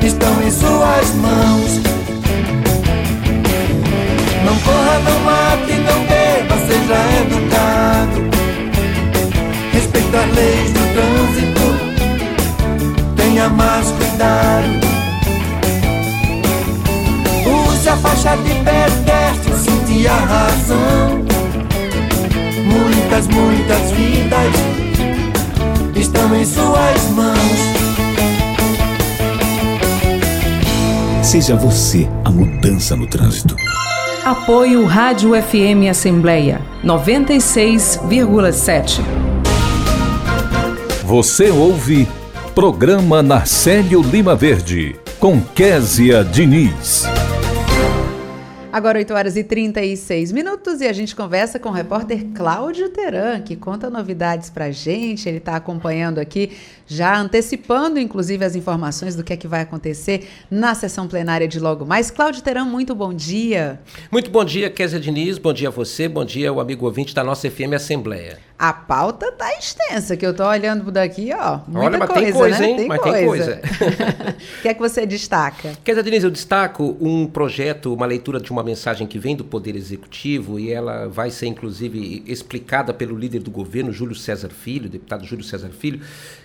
estão em suas mãos. Não corra, não mate, não beba, seja educado. Respeita as leis do trânsito, tenha mais cuidado. Use a faixa de pedestre, sentir a razão. Muitas, muitas vidas estão em suas mãos. Seja você a mudança no trânsito. Apoio Rádio FM Assembleia 96,7. Você ouve Programa Narcélio Lima Verde, com Késia Diniz. Agora 8 horas e 36 minutos e a gente conversa com o repórter Cláudio Teran, que conta novidades pra gente. Ele está acompanhando aqui, já antecipando inclusive as informações do que é que vai acontecer na sessão plenária de logo mais. Cláudio Teran, muito bom dia. Muito bom dia, Kézia Diniz. Bom dia a você, bom dia ao amigo ouvinte da nossa FM Assembleia. A pauta tá extensa, que eu tô olhando daqui, ó. Olha, mas coisa, tem coisa, né? hein? Tem mas coisa. tem coisa. O que é que você destaca? Kézia Diniz, eu destaco um projeto, uma leitura de uma mensagem que vem do Poder Executivo e ela vai ser, inclusive, explicada pelo líder do governo, Júlio César Filho, deputado Júlio César Filho,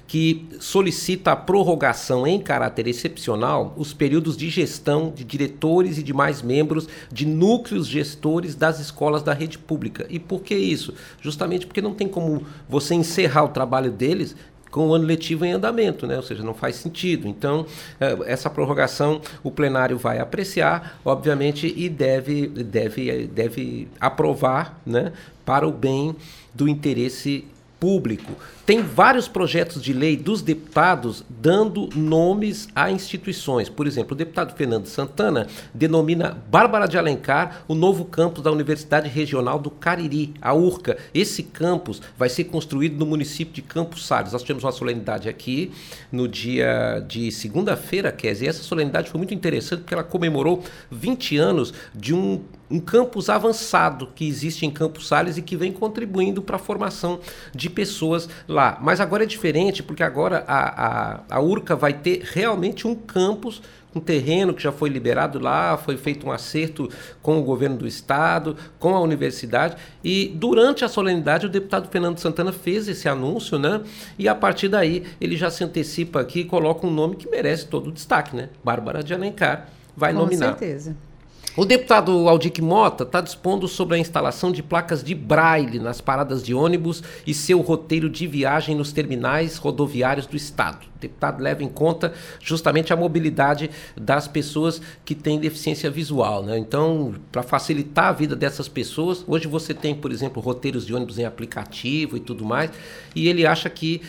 que solicita a prorrogação em caráter excepcional os períodos de gestão de diretores e demais membros de núcleos gestores das escolas da rede pública. E por que isso? Justamente porque não tem como você encerrar o trabalho deles com o ano letivo em andamento, né? ou seja, não faz sentido. Então, eh, essa prorrogação o plenário vai apreciar, obviamente, e deve, deve, deve aprovar né? para o bem do interesse público. Tem vários projetos de lei dos deputados dando nomes a instituições. Por exemplo, o deputado Fernando Santana denomina Bárbara de Alencar o novo campus da Universidade Regional do Cariri, a URCA. Esse campus vai ser construído no município de Campos Salles. Nós tivemos uma solenidade aqui no dia de segunda-feira, Kézia, e essa solenidade foi muito interessante porque ela comemorou 20 anos de um um campus avançado que existe em Campos Sales e que vem contribuindo para a formação de pessoas lá. Mas agora é diferente, porque agora a, a, a URCA vai ter realmente um campus um terreno que já foi liberado lá, foi feito um acerto com o governo do estado, com a universidade, e durante a solenidade o deputado Fernando Santana fez esse anúncio, né? E a partir daí ele já se antecipa aqui e coloca um nome que merece todo o destaque, né? Bárbara de Alencar vai Com nominar. certeza. O deputado Aldic Mota está dispondo sobre a instalação de placas de braille nas paradas de ônibus e seu roteiro de viagem nos terminais rodoviários do estado. O deputado leva em conta justamente a mobilidade das pessoas que têm deficiência visual. Né? Então, para facilitar a vida dessas pessoas, hoje você tem, por exemplo, roteiros de ônibus em aplicativo e tudo mais, e ele acha que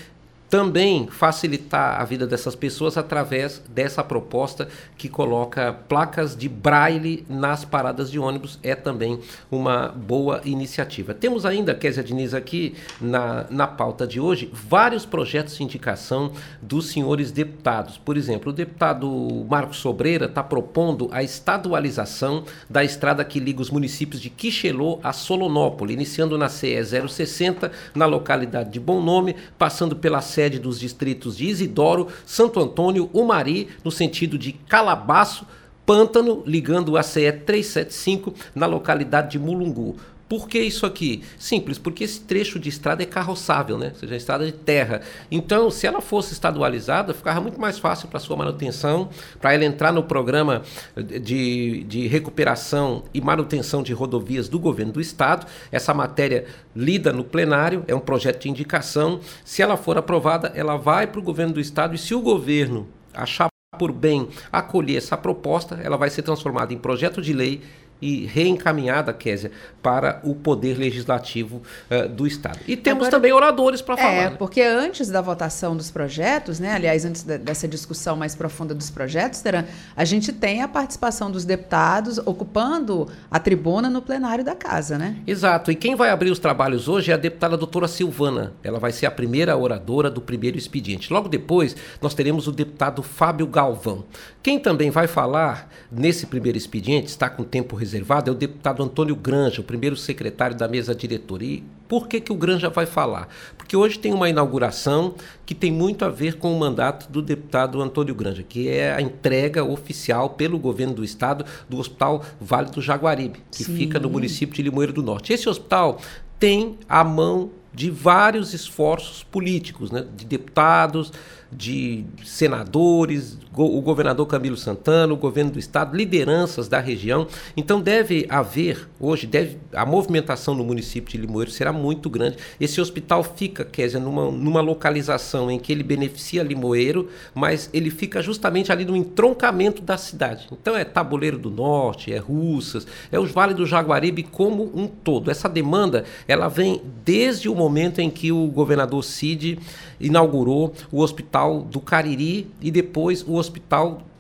também facilitar a vida dessas pessoas através dessa proposta que coloca placas de braille nas paradas de ônibus é também uma boa iniciativa. Temos ainda, Kézia Diniz, aqui na, na pauta de hoje, vários projetos de indicação dos senhores deputados. Por exemplo, o deputado Marcos Sobreira está propondo a estadualização da estrada que liga os municípios de Quixelô a Solonópole, iniciando na CE 060, na localidade de Bom Nome, passando pela sede dos distritos de Isidoro, Santo Antônio, Umari, no sentido de Calabaço, Pântano, ligando a CE 375 na localidade de Mulungu. Por que isso aqui? Simples, porque esse trecho de estrada é carroçável, né? Ou seja, estrada de terra. Então, se ela fosse estadualizada, ficava muito mais fácil para sua manutenção, para ela entrar no programa de, de recuperação e manutenção de rodovias do governo do estado. Essa matéria lida no plenário, é um projeto de indicação. Se ela for aprovada, ela vai para o governo do estado e se o governo achar por bem acolher essa proposta, ela vai ser transformada em projeto de lei e reencaminhada, Késia, para o poder legislativo uh, do Estado. E temos Agora, também oradores para falar. É, porque antes da votação dos projetos, né, aliás, antes de, dessa discussão mais profunda dos projetos, Teran, a gente tem a participação dos deputados ocupando a tribuna no plenário da Casa, né? Exato. E quem vai abrir os trabalhos hoje é a deputada doutora Silvana. Ela vai ser a primeira oradora do primeiro expediente. Logo depois, nós teremos o deputado Fábio Galvão. Quem também vai falar nesse primeiro expediente, está com tempo reservado, reservado é o deputado Antônio Granja, o primeiro secretário da mesa diretora. E por que, que o Granja vai falar? Porque hoje tem uma inauguração que tem muito a ver com o mandato do deputado Antônio Granja, que é a entrega oficial pelo governo do estado do Hospital Vale do Jaguaribe, que Sim. fica no município de Limoeiro do Norte. Esse hospital tem a mão de vários esforços políticos, né, de deputados, de senadores, o governador Camilo Santana, o governo do estado, lideranças da região. Então deve haver, hoje, deve, a movimentação no município de Limoeiro será muito grande. Esse hospital fica, Kézia, numa, numa localização em que ele beneficia Limoeiro, mas ele fica justamente ali no entroncamento da cidade. Então é Tabuleiro do Norte, é Russas, é os Vale do Jaguaribe como um todo. Essa demanda, ela vem desde o momento em que o governador Cid inaugurou o Hospital do Cariri e depois o Hospital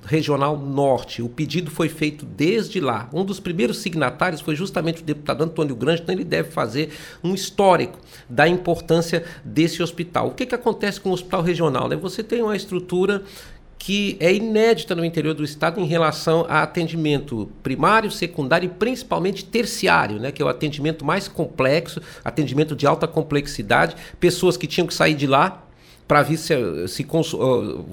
Regional Norte. O pedido foi feito desde lá. Um dos primeiros signatários foi justamente o deputado Antônio Grande, então ele deve fazer um histórico da importância desse hospital. O que, que acontece com o hospital regional? Né? Você tem uma estrutura que é inédita no interior do estado em relação a atendimento primário, secundário e principalmente terciário, né, que é o atendimento mais complexo, atendimento de alta complexidade, pessoas que tinham que sair de lá para vir se, se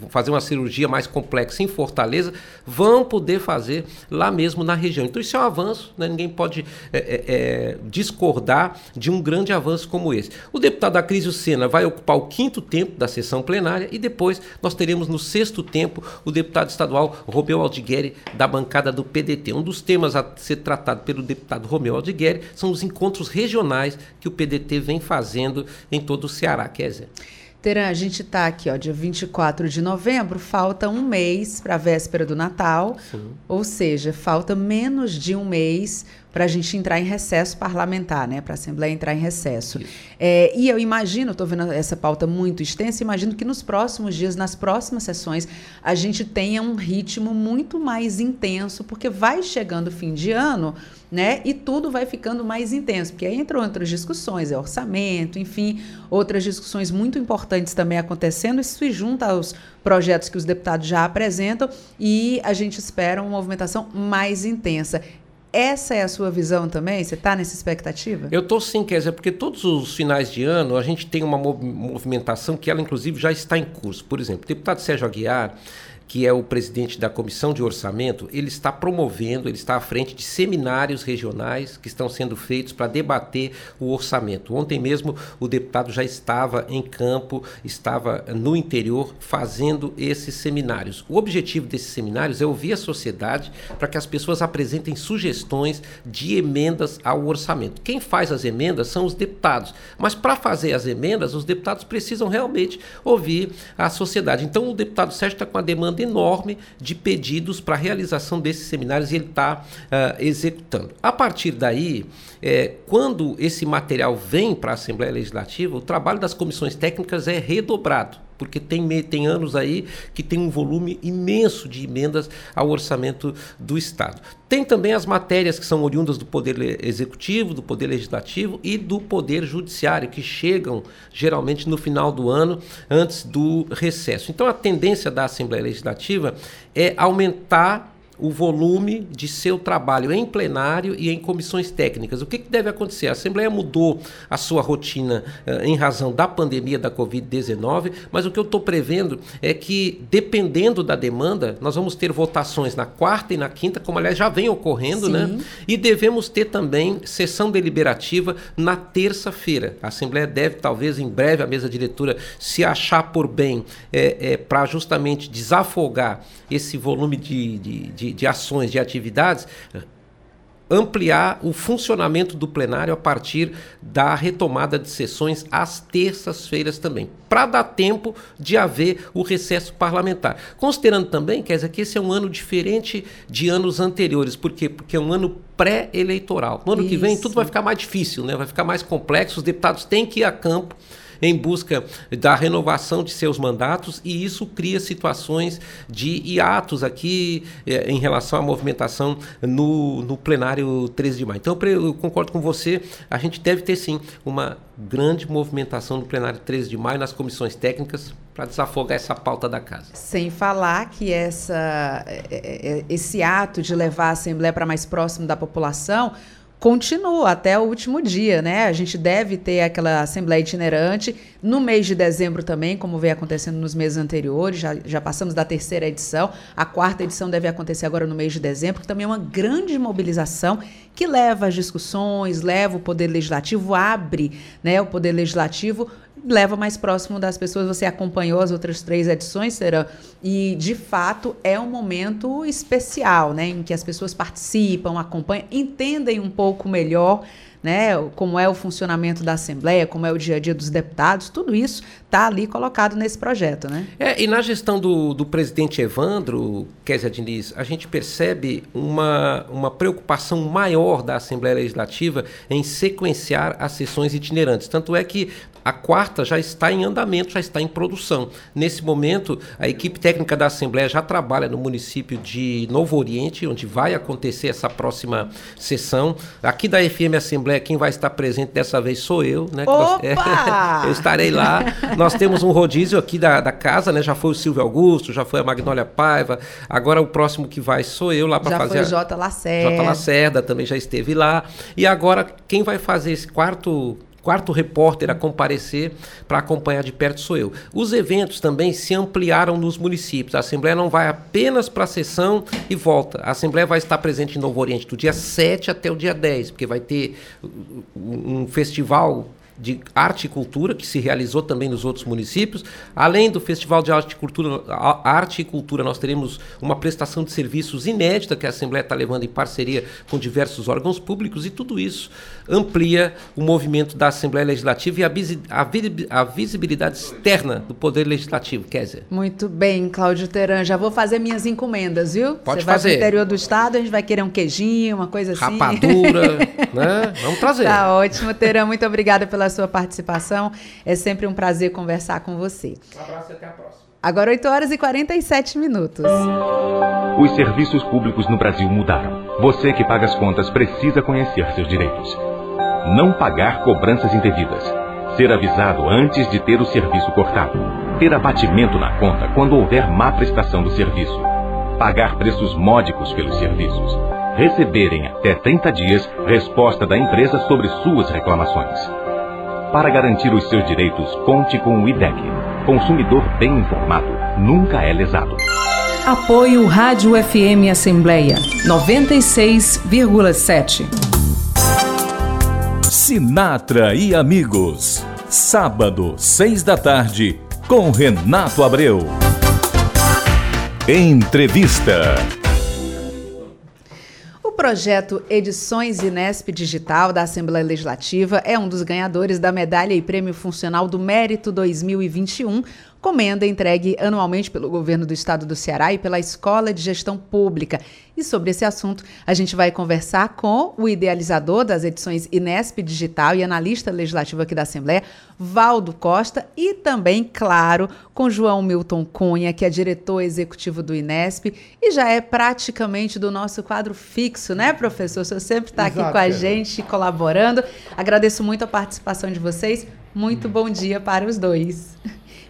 fazer uma cirurgia mais complexa em Fortaleza, vão poder fazer lá mesmo na região. Então isso é um avanço, né? ninguém pode é, é, é, discordar de um grande avanço como esse. O deputado Acrísio Sena vai ocupar o quinto tempo da sessão plenária e depois nós teremos no sexto tempo o deputado estadual Romeu Aldigueri da bancada do PDT. Um dos temas a ser tratado pelo deputado Romeu Aldigueri são os encontros regionais que o PDT vem fazendo em todo o Ceará, Kézia. Teran, a gente está aqui, ó, dia 24 de novembro, falta um mês para a véspera do Natal. Sim. Ou seja, falta menos de um mês para a gente entrar em recesso parlamentar, né? Para a Assembleia entrar em recesso. É, e eu imagino, estou vendo essa pauta muito extensa, imagino que nos próximos dias, nas próximas sessões, a gente tenha um ritmo muito mais intenso, porque vai chegando o fim de ano, né? E tudo vai ficando mais intenso, porque aí entram outras discussões, é orçamento, enfim, outras discussões muito importantes também acontecendo. Isso se junta aos projetos que os deputados já apresentam e a gente espera uma movimentação mais intensa. Essa é a sua visão também? Você está nessa expectativa? Eu estou sim, Kézia, porque todos os finais de ano a gente tem uma movimentação que ela, inclusive, já está em curso. Por exemplo, o deputado Sérgio Aguiar que é o presidente da Comissão de Orçamento, ele está promovendo, ele está à frente de seminários regionais que estão sendo feitos para debater o orçamento. Ontem mesmo o deputado já estava em campo, estava no interior fazendo esses seminários. O objetivo desses seminários é ouvir a sociedade para que as pessoas apresentem sugestões de emendas ao orçamento. Quem faz as emendas são os deputados, mas para fazer as emendas, os deputados precisam realmente ouvir a sociedade. Então, o deputado Sérgio está com uma demanda enorme de pedidos para a realização desses seminários e ele está uh, executando. A partir daí, é, quando esse material vem para a Assembleia Legislativa, o trabalho das comissões técnicas é redobrado porque tem, tem anos aí que tem um volume imenso de emendas ao orçamento do Estado. Tem também as matérias que são oriundas do Poder Executivo, do Poder Legislativo e do Poder Judiciário, que chegam geralmente no final do ano, antes do recesso. Então a tendência da Assembleia Legislativa é aumentar o volume de seu trabalho em plenário e em comissões técnicas. O que, que deve acontecer? A Assembleia mudou a sua rotina uh, em razão da pandemia da Covid-19, mas o que eu estou prevendo é que, dependendo da demanda, nós vamos ter votações na quarta e na quinta, como aliás já vem ocorrendo, né? Sim. né? E devemos ter também sessão deliberativa na terça-feira. A Assembleia deve, talvez em breve, a mesa diretora se achar por bem é, é, para justamente desafogar esse volume de, de, de de, de ações, de atividades, ampliar o funcionamento do plenário a partir da retomada de sessões às terças-feiras também, para dar tempo de haver o recesso parlamentar. Considerando também, dizer, que esse é um ano diferente de anos anteriores, por quê? Porque é um ano pré-eleitoral. No ano Isso. que vem tudo vai ficar mais difícil, né? vai ficar mais complexo, os deputados têm que ir a campo em busca da renovação de seus mandatos e isso cria situações de hiatos aqui eh, em relação à movimentação no, no plenário 13 de maio. Então eu concordo com você, a gente deve ter sim uma grande movimentação no plenário 13 de maio nas comissões técnicas para desafogar essa pauta da casa. Sem falar que essa, eh, eh, esse ato de levar a Assembleia para mais próximo da população continua até o último dia, né? A gente deve ter aquela assembleia itinerante no mês de dezembro também, como vem acontecendo nos meses anteriores, já, já passamos da terceira edição, a quarta edição deve acontecer agora no mês de dezembro, que também é uma grande mobilização que leva as discussões, leva o Poder Legislativo, abre né, o Poder Legislativo leva mais próximo das pessoas. Você acompanhou as outras três edições, será? E, de fato, é um momento especial, né? Em que as pessoas participam, acompanham, entendem um pouco melhor né, como é o funcionamento da Assembleia, como é o dia a dia dos deputados, tudo isso está ali colocado nesse projeto, né? É, e na gestão do, do presidente Evandro, Kézia Diniz, a gente percebe uma, uma preocupação maior da Assembleia Legislativa em sequenciar as sessões itinerantes. Tanto é que a quarta já está em andamento, já está em produção. Nesse momento, a equipe técnica da Assembleia já trabalha no município de Novo Oriente, onde vai acontecer essa próxima sessão. Aqui da FM Assembleia, quem vai estar presente dessa vez sou eu, né? Opa! eu estarei lá. Nós temos um rodízio aqui da, da casa, né? Já foi o Silvio Augusto, já foi a Magnólia Paiva. Agora o próximo que vai sou eu lá para fazer. Já foi o J. Lacerda. J. Lacerda também já esteve lá. E agora quem vai fazer esse quarto quarto repórter a comparecer para acompanhar de perto sou eu. Os eventos também se ampliaram nos municípios. A Assembleia não vai apenas para a sessão e volta. A Assembleia vai estar presente em Novo Oriente do dia 7 até o dia 10, porque vai ter um festival de arte e cultura que se realizou também nos outros municípios. Além do Festival de Arte e Cultura, arte e cultura nós teremos uma prestação de serviços inédita que a Assembleia está levando em parceria com diversos órgãos públicos e tudo isso amplia o movimento da Assembleia Legislativa e a, visibilidade externa do Poder Legislativo, Kézia. Muito bem, Cláudio Teran. Já vou fazer minhas encomendas, viu? Pode Você fazer. vai pro interior do estado, a gente vai querer um queijinho, uma coisa assim. Rapadura, né? Vamos trazer. Tá ótimo, Teran. Muito obrigada pela sua participação. É sempre um prazer conversar com você. Um abraço e até a próxima. Agora 8 horas e 47 minutos. Os serviços públicos no Brasil mudaram. Você que paga as contas precisa conhecer seus direitos. Não pagar cobranças indevidas. Ser avisado antes de ter o serviço cortado. Ter abatimento na conta quando houver má prestação do serviço. Pagar preços módicos pelos serviços. Receberem até 30 dias resposta da empresa sobre suas reclamações. Para garantir os seus direitos, conte com o IDEC. Consumidor bem informado nunca é lesado. Apoio Rádio FM Assembleia 96,7. Sinatra e amigos. Sábado, seis da tarde, com Renato Abreu. Entrevista. O projeto Edições Inesp Digital da Assembleia Legislativa é um dos ganhadores da Medalha e Prêmio Funcional do Mérito 2021, comenda entregue anualmente pelo governo do estado do Ceará e pela Escola de Gestão Pública. E sobre esse assunto, a gente vai conversar com o idealizador das edições Inesp Digital e analista legislativo aqui da Assembleia, Valdo Costa, e também, claro, com João Milton Cunha, que é diretor executivo do Inesp e já é praticamente do nosso quadro fixo, né, professor? O senhor sempre está aqui com a gente, colaborando. Agradeço muito a participação de vocês. Muito bom dia para os dois.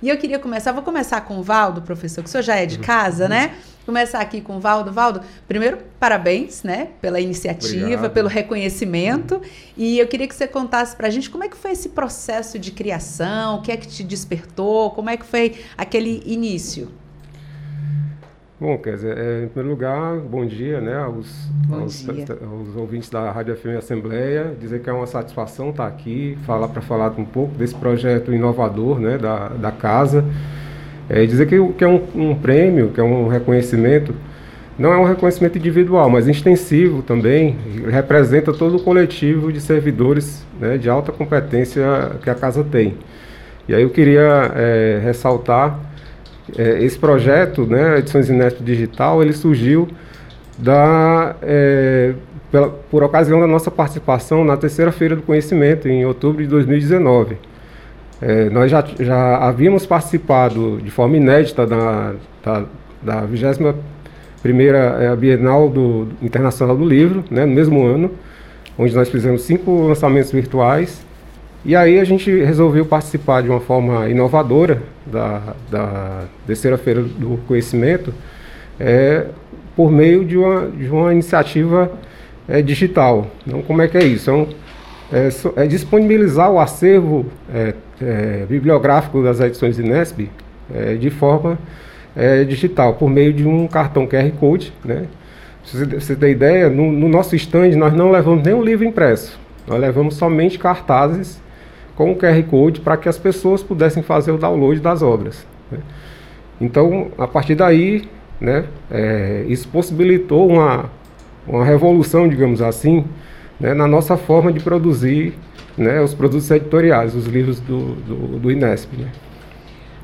E eu queria começar, vou começar com o Valdo, professor, que o senhor já é de casa, né? Começar aqui com o Valdo. Valdo, primeiro, parabéns, né, pela iniciativa, Obrigado. pelo reconhecimento. E eu queria que você contasse para a gente como é que foi esse processo de criação, o que é que te despertou, como é que foi aquele início. Bom, dizer, é, em primeiro lugar, bom dia, né, aos, bom aos, dia. aos, ouvintes da Rádio FM Assembleia, dizer que é uma satisfação estar aqui, falar para falar um pouco desse projeto inovador, né, da, da casa, é, dizer que, que é um, um prêmio, que é um reconhecimento, não é um reconhecimento individual, mas extensivo também, representa todo o coletivo de servidores né, de alta competência que a casa tem. E aí eu queria é, ressaltar é, esse projeto, né, Edições Inesp Digital, ele surgiu da, é, pela, por ocasião da nossa participação na terceira Feira do Conhecimento, em outubro de 2019. É, nós já, já havíamos participado de forma inédita da, da, da 21 é, Bienal do, Internacional do Livro, né, no mesmo ano, onde nós fizemos cinco lançamentos virtuais e aí a gente resolveu participar de uma forma inovadora da, da terceira feira do conhecimento é, por meio de uma, de uma iniciativa é, digital. Então, como é que é isso? Então, é, é disponibilizar o acervo é, é, bibliográfico das edições Inesp é, de forma digital, por meio de um cartão QR Code. Né? Se você ter ideia, no, no nosso stand nós não levamos nenhum livro impresso, nós levamos somente cartazes com o QR Code para que as pessoas pudessem fazer o download das obras. Né? Então, a partir daí, né, é, isso possibilitou uma, uma revolução, digamos assim, né, na nossa forma de produzir né, os produtos editoriais, os livros do, do, do Inesp. Né?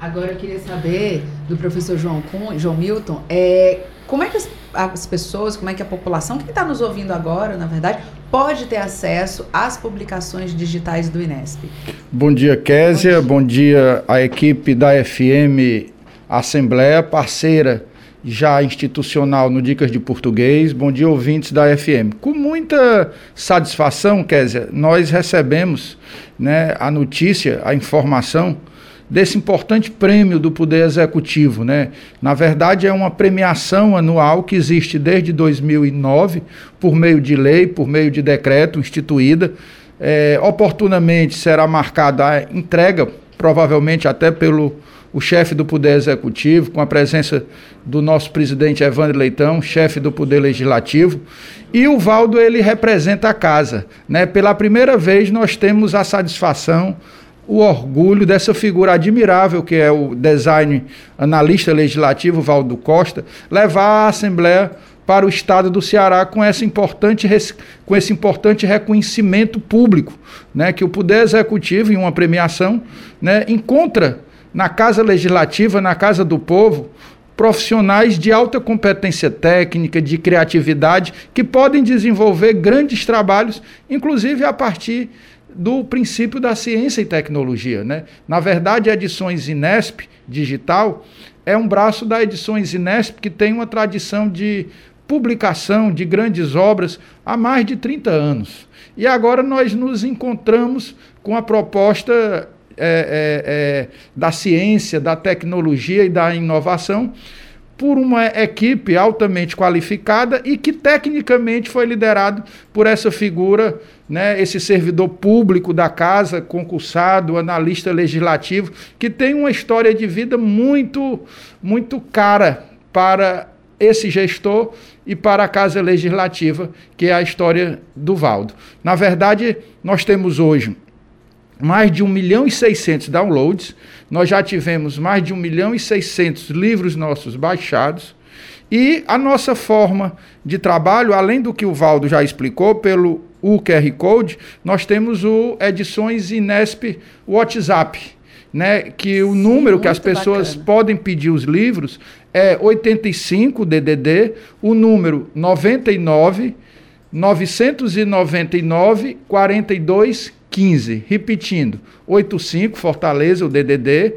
Agora eu queria saber do professor João, João Milton, é, como é que as, as pessoas, como é que a população, quem está nos ouvindo agora, na verdade, pode ter acesso às publicações digitais do Inesp? Bom dia, Késia. Bom dia, Bom dia à equipe da FM Assembleia, parceira já institucional no Dicas de Português. Bom dia, ouvintes da FM. Com muita satisfação, Késia, nós recebemos né, a notícia, a informação desse importante prêmio do Poder Executivo. Né? Na verdade, é uma premiação anual que existe desde 2009, por meio de lei, por meio de decreto instituída. É, oportunamente será marcada a entrega, provavelmente até pelo o chefe do Poder Executivo, com a presença do nosso presidente Evandro Leitão, chefe do Poder Legislativo. E o Valdo, ele representa a casa. Né? Pela primeira vez, nós temos a satisfação o orgulho dessa figura admirável que é o design analista legislativo Valdo Costa, levar a Assembleia para o Estado do Ceará com, essa importante, com esse importante reconhecimento público, né, que o Poder Executivo, em uma premiação, né, encontra na Casa Legislativa, na Casa do Povo, profissionais de alta competência técnica, de criatividade, que podem desenvolver grandes trabalhos, inclusive a partir do princípio da ciência e tecnologia. Né? Na verdade, a Edições Inesp Digital é um braço da Edições Inesp que tem uma tradição de publicação de grandes obras há mais de 30 anos. E agora nós nos encontramos com a proposta é, é, é, da ciência, da tecnologia e da inovação por uma equipe altamente qualificada e que tecnicamente foi liderado por essa figura, né, esse servidor público da casa, concursado, analista legislativo, que tem uma história de vida muito, muito cara para esse gestor e para a Casa Legislativa, que é a história do Valdo. Na verdade, nós temos hoje mais de 1 milhão e 600 downloads, nós já tivemos mais de 1 milhão e 600 livros nossos baixados, e a nossa forma de trabalho, além do que o Valdo já explicou, pelo QR Code, nós temos o Edições Inesp WhatsApp, né, que o número Sim, que as pessoas bacana. podem pedir os livros é 85 DDD, o número 99 999 42 15. Repetindo, 85 Fortaleza, o DDD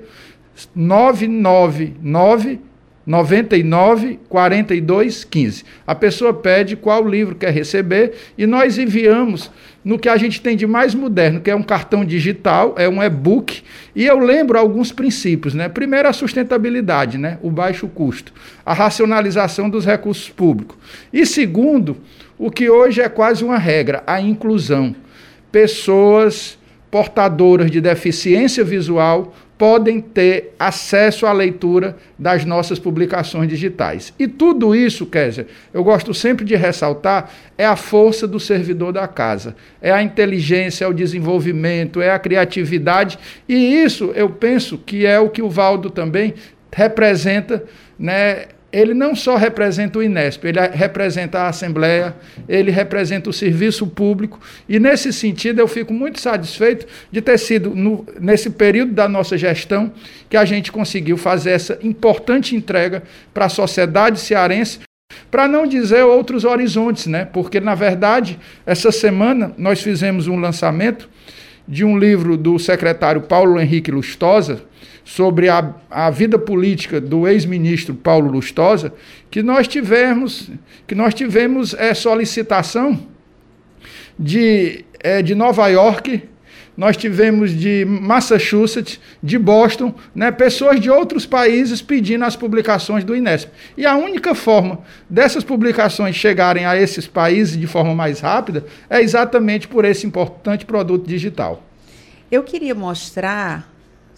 999 99 42 15. A pessoa pede qual livro quer receber e nós enviamos no que a gente tem de mais moderno, que é um cartão digital, é um e-book, e eu lembro alguns princípios, né? Primeiro a sustentabilidade, né? O baixo custo, a racionalização dos recursos públicos. E segundo, o que hoje é quase uma regra, a inclusão. Pessoas portadoras de deficiência visual podem ter acesso à leitura das nossas publicações digitais. E tudo isso, Kézia, eu gosto sempre de ressaltar, é a força do servidor da casa, é a inteligência, é o desenvolvimento, é a criatividade, e isso eu penso que é o que o Valdo também representa, né, ele não só representa o Inesp, ele representa a Assembleia, ele representa o serviço público, e nesse sentido eu fico muito satisfeito de ter sido, no, nesse período da nossa gestão, que a gente conseguiu fazer essa importante entrega para a sociedade cearense, para não dizer outros horizontes, né? Porque, na verdade, essa semana nós fizemos um lançamento de um livro do secretário Paulo Henrique Lustosa, sobre a, a vida política do ex-ministro Paulo Lustosa, que nós tivemos, que nós tivemos é, solicitação de, é, de Nova York, nós tivemos de Massachusetts, de Boston, né, pessoas de outros países pedindo as publicações do Inesp. E a única forma dessas publicações chegarem a esses países de forma mais rápida é exatamente por esse importante produto digital. Eu queria mostrar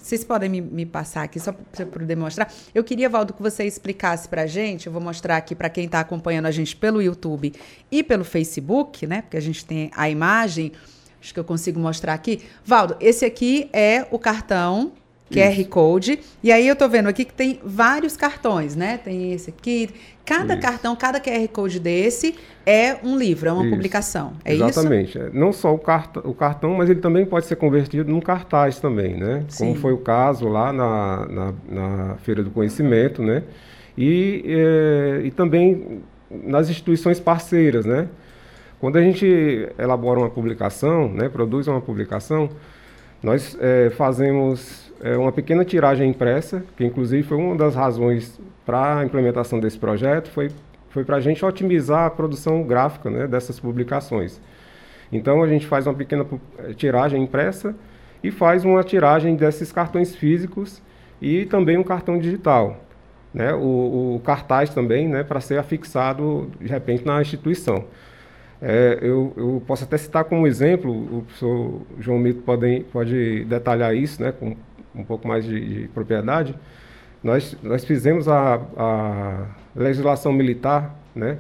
vocês podem me, me passar aqui só para poder mostrar. Eu queria, Valdo, que você explicasse para a gente. Eu vou mostrar aqui para quem está acompanhando a gente pelo YouTube e pelo Facebook, né? Porque a gente tem a imagem. Acho que eu consigo mostrar aqui. Valdo, esse aqui é o cartão QR Isso. Code. E aí eu tô vendo aqui que tem vários cartões, né? Tem esse aqui. Cada isso. cartão, cada QR Code desse é um livro, é uma isso. publicação. É Exatamente. isso? Exatamente. Não só o, cart o cartão, mas ele também pode ser convertido num cartaz também, né? Sim. Como foi o caso lá na, na, na Feira do Conhecimento, né? E, é, e também nas instituições parceiras, né? Quando a gente elabora uma publicação, né, produz uma publicação, nós é, fazemos é, uma pequena tiragem impressa, que inclusive foi uma das razões para a implementação desse projeto, foi, foi para a gente otimizar a produção gráfica né, dessas publicações. Então a gente faz uma pequena é, tiragem impressa e faz uma tiragem desses cartões físicos e também um cartão digital. Né, o, o cartaz também, né, para ser afixado de repente na instituição. É, eu, eu, posso até citar como exemplo, o professor João Mito pode, pode detalhar isso, né, com um pouco mais de, de propriedade, nós, nós fizemos a, a legislação militar, né?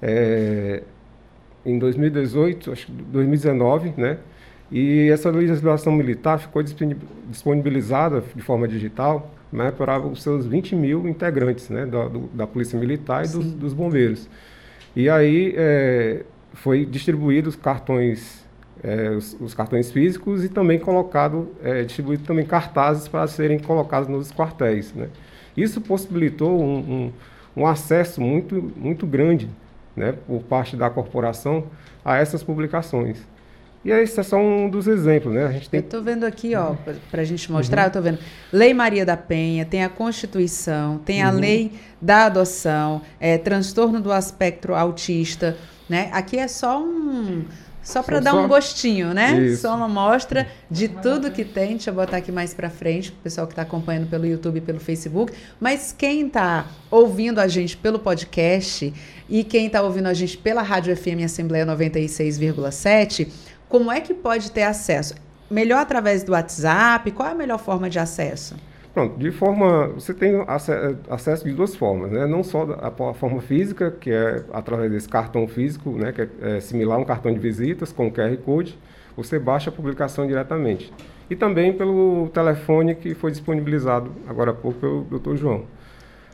É, em 2018, acho que 2019, né? E essa legislação militar ficou disponibilizada de forma digital né, para os seus 20 mil integrantes né, da, do, da Polícia Militar e dos, dos, bombeiros. E aí é, foi distribuídos cartões é, os, os, cartões físicos e também colocado, é, distribuído também cartazes para serem colocados nos quartéis. Né? Isso possibilitou um, um, um, acesso muito, muito grande né, por parte da corporação a essas publicações. E esse é só um dos exemplos, né? A gente tem... Eu estou vendo aqui, ó, para a gente mostrar, uhum. eu estou vendo Lei Maria da Penha, tem a Constituição, tem a uhum. Lei da Adoção, é, transtorno do aspecto autista, né? Aqui é só um só para dar só... um gostinho, né? Isso. Só uma amostra de tudo que tem. Deixa eu botar aqui mais para frente, o pessoal que está acompanhando pelo YouTube e pelo Facebook. Mas quem está ouvindo a gente pelo podcast e quem está ouvindo a gente pela Rádio FM Assembleia 96,7, como é que pode ter acesso? Melhor através do WhatsApp? Qual é a melhor forma de acesso? Pronto, de forma. Você tem acesso de duas formas, né? Não só a, forma física, que é através desse cartão físico, né? Que é, é similar a um cartão de visitas com QR Code, você baixa a publicação diretamente. E também pelo telefone que foi disponibilizado agora há pouco pelo Dr. João.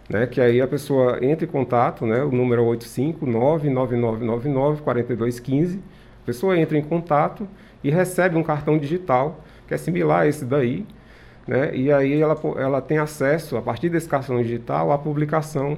Né, que aí a pessoa entra em contato, né, o número é 859-9999-4215, a pessoa entra em contato e recebe um cartão digital que é similar a esse daí, né? E aí ela, ela tem acesso, a partir desse cartão digital, à publicação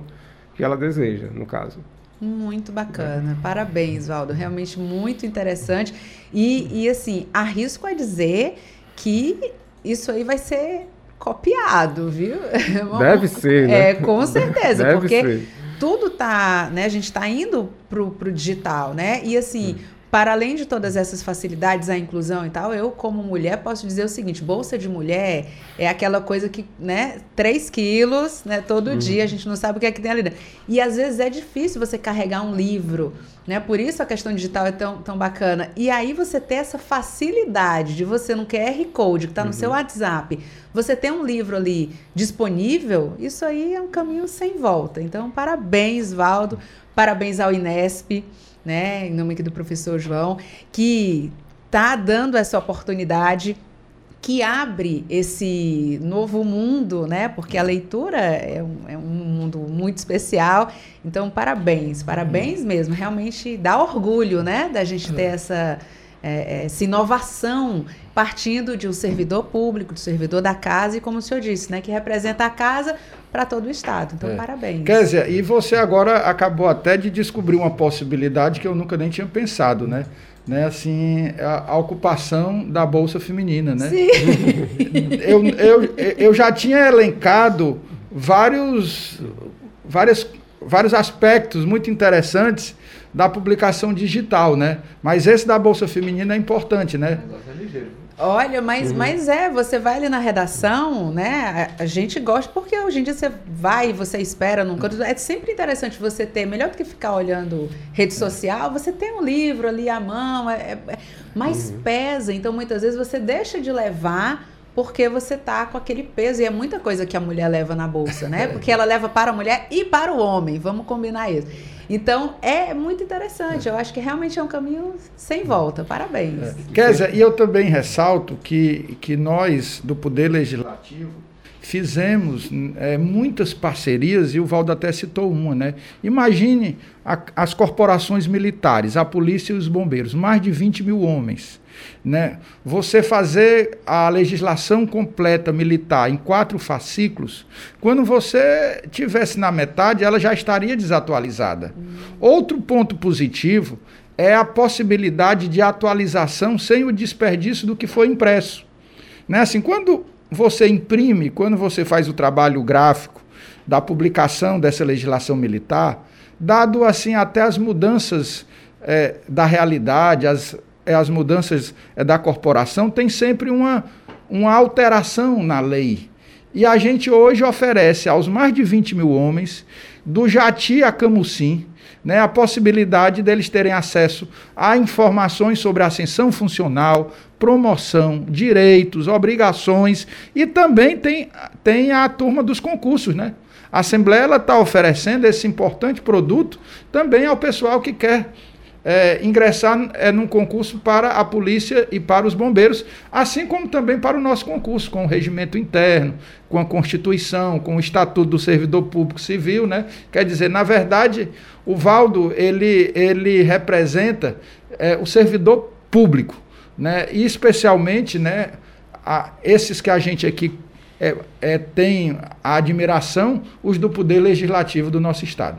que ela deseja, no caso. Muito bacana. Parabéns, Valdo. Realmente muito interessante. E, e assim, arrisco a dizer que isso aí vai ser copiado, viu? Deve ser, né? É, com certeza, Deve porque ser. tudo tá, né? A gente está indo pro, pro digital, né? E assim, hum para além de todas essas facilidades, a inclusão e tal, eu, como mulher, posso dizer o seguinte: bolsa de mulher é aquela coisa que, né, 3 quilos, né, todo uhum. dia, a gente não sabe o que é que tem ali dentro. E às vezes é difícil você carregar um livro, né? Por isso a questão digital é tão, tão bacana. E aí você ter essa facilidade de você no QR Code que está no uhum. seu WhatsApp, você ter um livro ali disponível, isso aí é um caminho sem volta. Então, parabéns, Valdo, parabéns ao Inesp né, em nome aqui do professor João, que está dando essa oportunidade que abre esse novo mundo, né? Porque a leitura é um, é um, mundo muito especial. Então, parabéns, parabéns mesmo. Realmente dá orgulho, né? Da gente ter essa, é, essa inovação partindo de um servidor público, do servidor da casa, e como o senhor disse, né? Que representa a casa para todo o Estado. Então, é. parabéns. Kézia, e você agora acabou até de descobrir uma possibilidade que eu nunca nem tinha pensado, né? Né, assim, a, a ocupação da Bolsa Feminina, né? Sim. eu, eu, eu já tinha elencado vários, várias, vários aspectos muito interessantes da publicação digital, né? Mas esse da Bolsa Feminina é importante, né? É ligeiro. Olha, mas, uhum. mas é, você vai ali na redação, né? A, a, gente gosta, porque hoje em dia você vai, você espera num canto. É sempre interessante você ter, melhor do que ficar olhando rede social, você tem um livro ali à mão, é, é, é mais uhum. pesa. Então, muitas vezes você deixa de levar porque você tá com aquele peso. E é muita coisa que a mulher leva na bolsa, né? Porque ela leva para a mulher e para o homem. Vamos combinar isso. Então, é muito interessante. Eu acho que realmente é um caminho sem volta. Parabéns. É. Kézia, e eu também ressalto que, que nós, do Poder Legislativo, fizemos é, muitas parcerias, e o Valdo até citou uma, né? Imagine a, as corporações militares, a polícia e os bombeiros, mais de 20 mil homens. Né? Você fazer a legislação completa militar em quatro fascículos, quando você tivesse na metade, ela já estaria desatualizada. Hum. Outro ponto positivo é a possibilidade de atualização sem o desperdício do que foi impresso. Né? Assim, quando você imprime, quando você faz o trabalho gráfico da publicação dessa legislação militar, dado assim até as mudanças é, da realidade, as, é, as mudanças é, da corporação, tem sempre uma, uma alteração na lei. E a gente hoje oferece aos mais de 20 mil homens, do Jati a Camusim, né, a possibilidade deles terem acesso a informações sobre ascensão funcional, promoção, direitos, obrigações e também tem, tem a turma dos concursos, né? A Assembleia está oferecendo esse importante produto também ao pessoal que quer é, ingressar é, num concurso para a polícia e para os bombeiros, assim como também para o nosso concurso, com o regimento interno, com a Constituição, com o Estatuto do Servidor Público Civil, né? Quer dizer, na verdade, o Valdo, ele, ele representa é, o servidor público, né? E especialmente, né, a, esses que a gente aqui é, é, tem a admiração, os do Poder Legislativo do nosso Estado.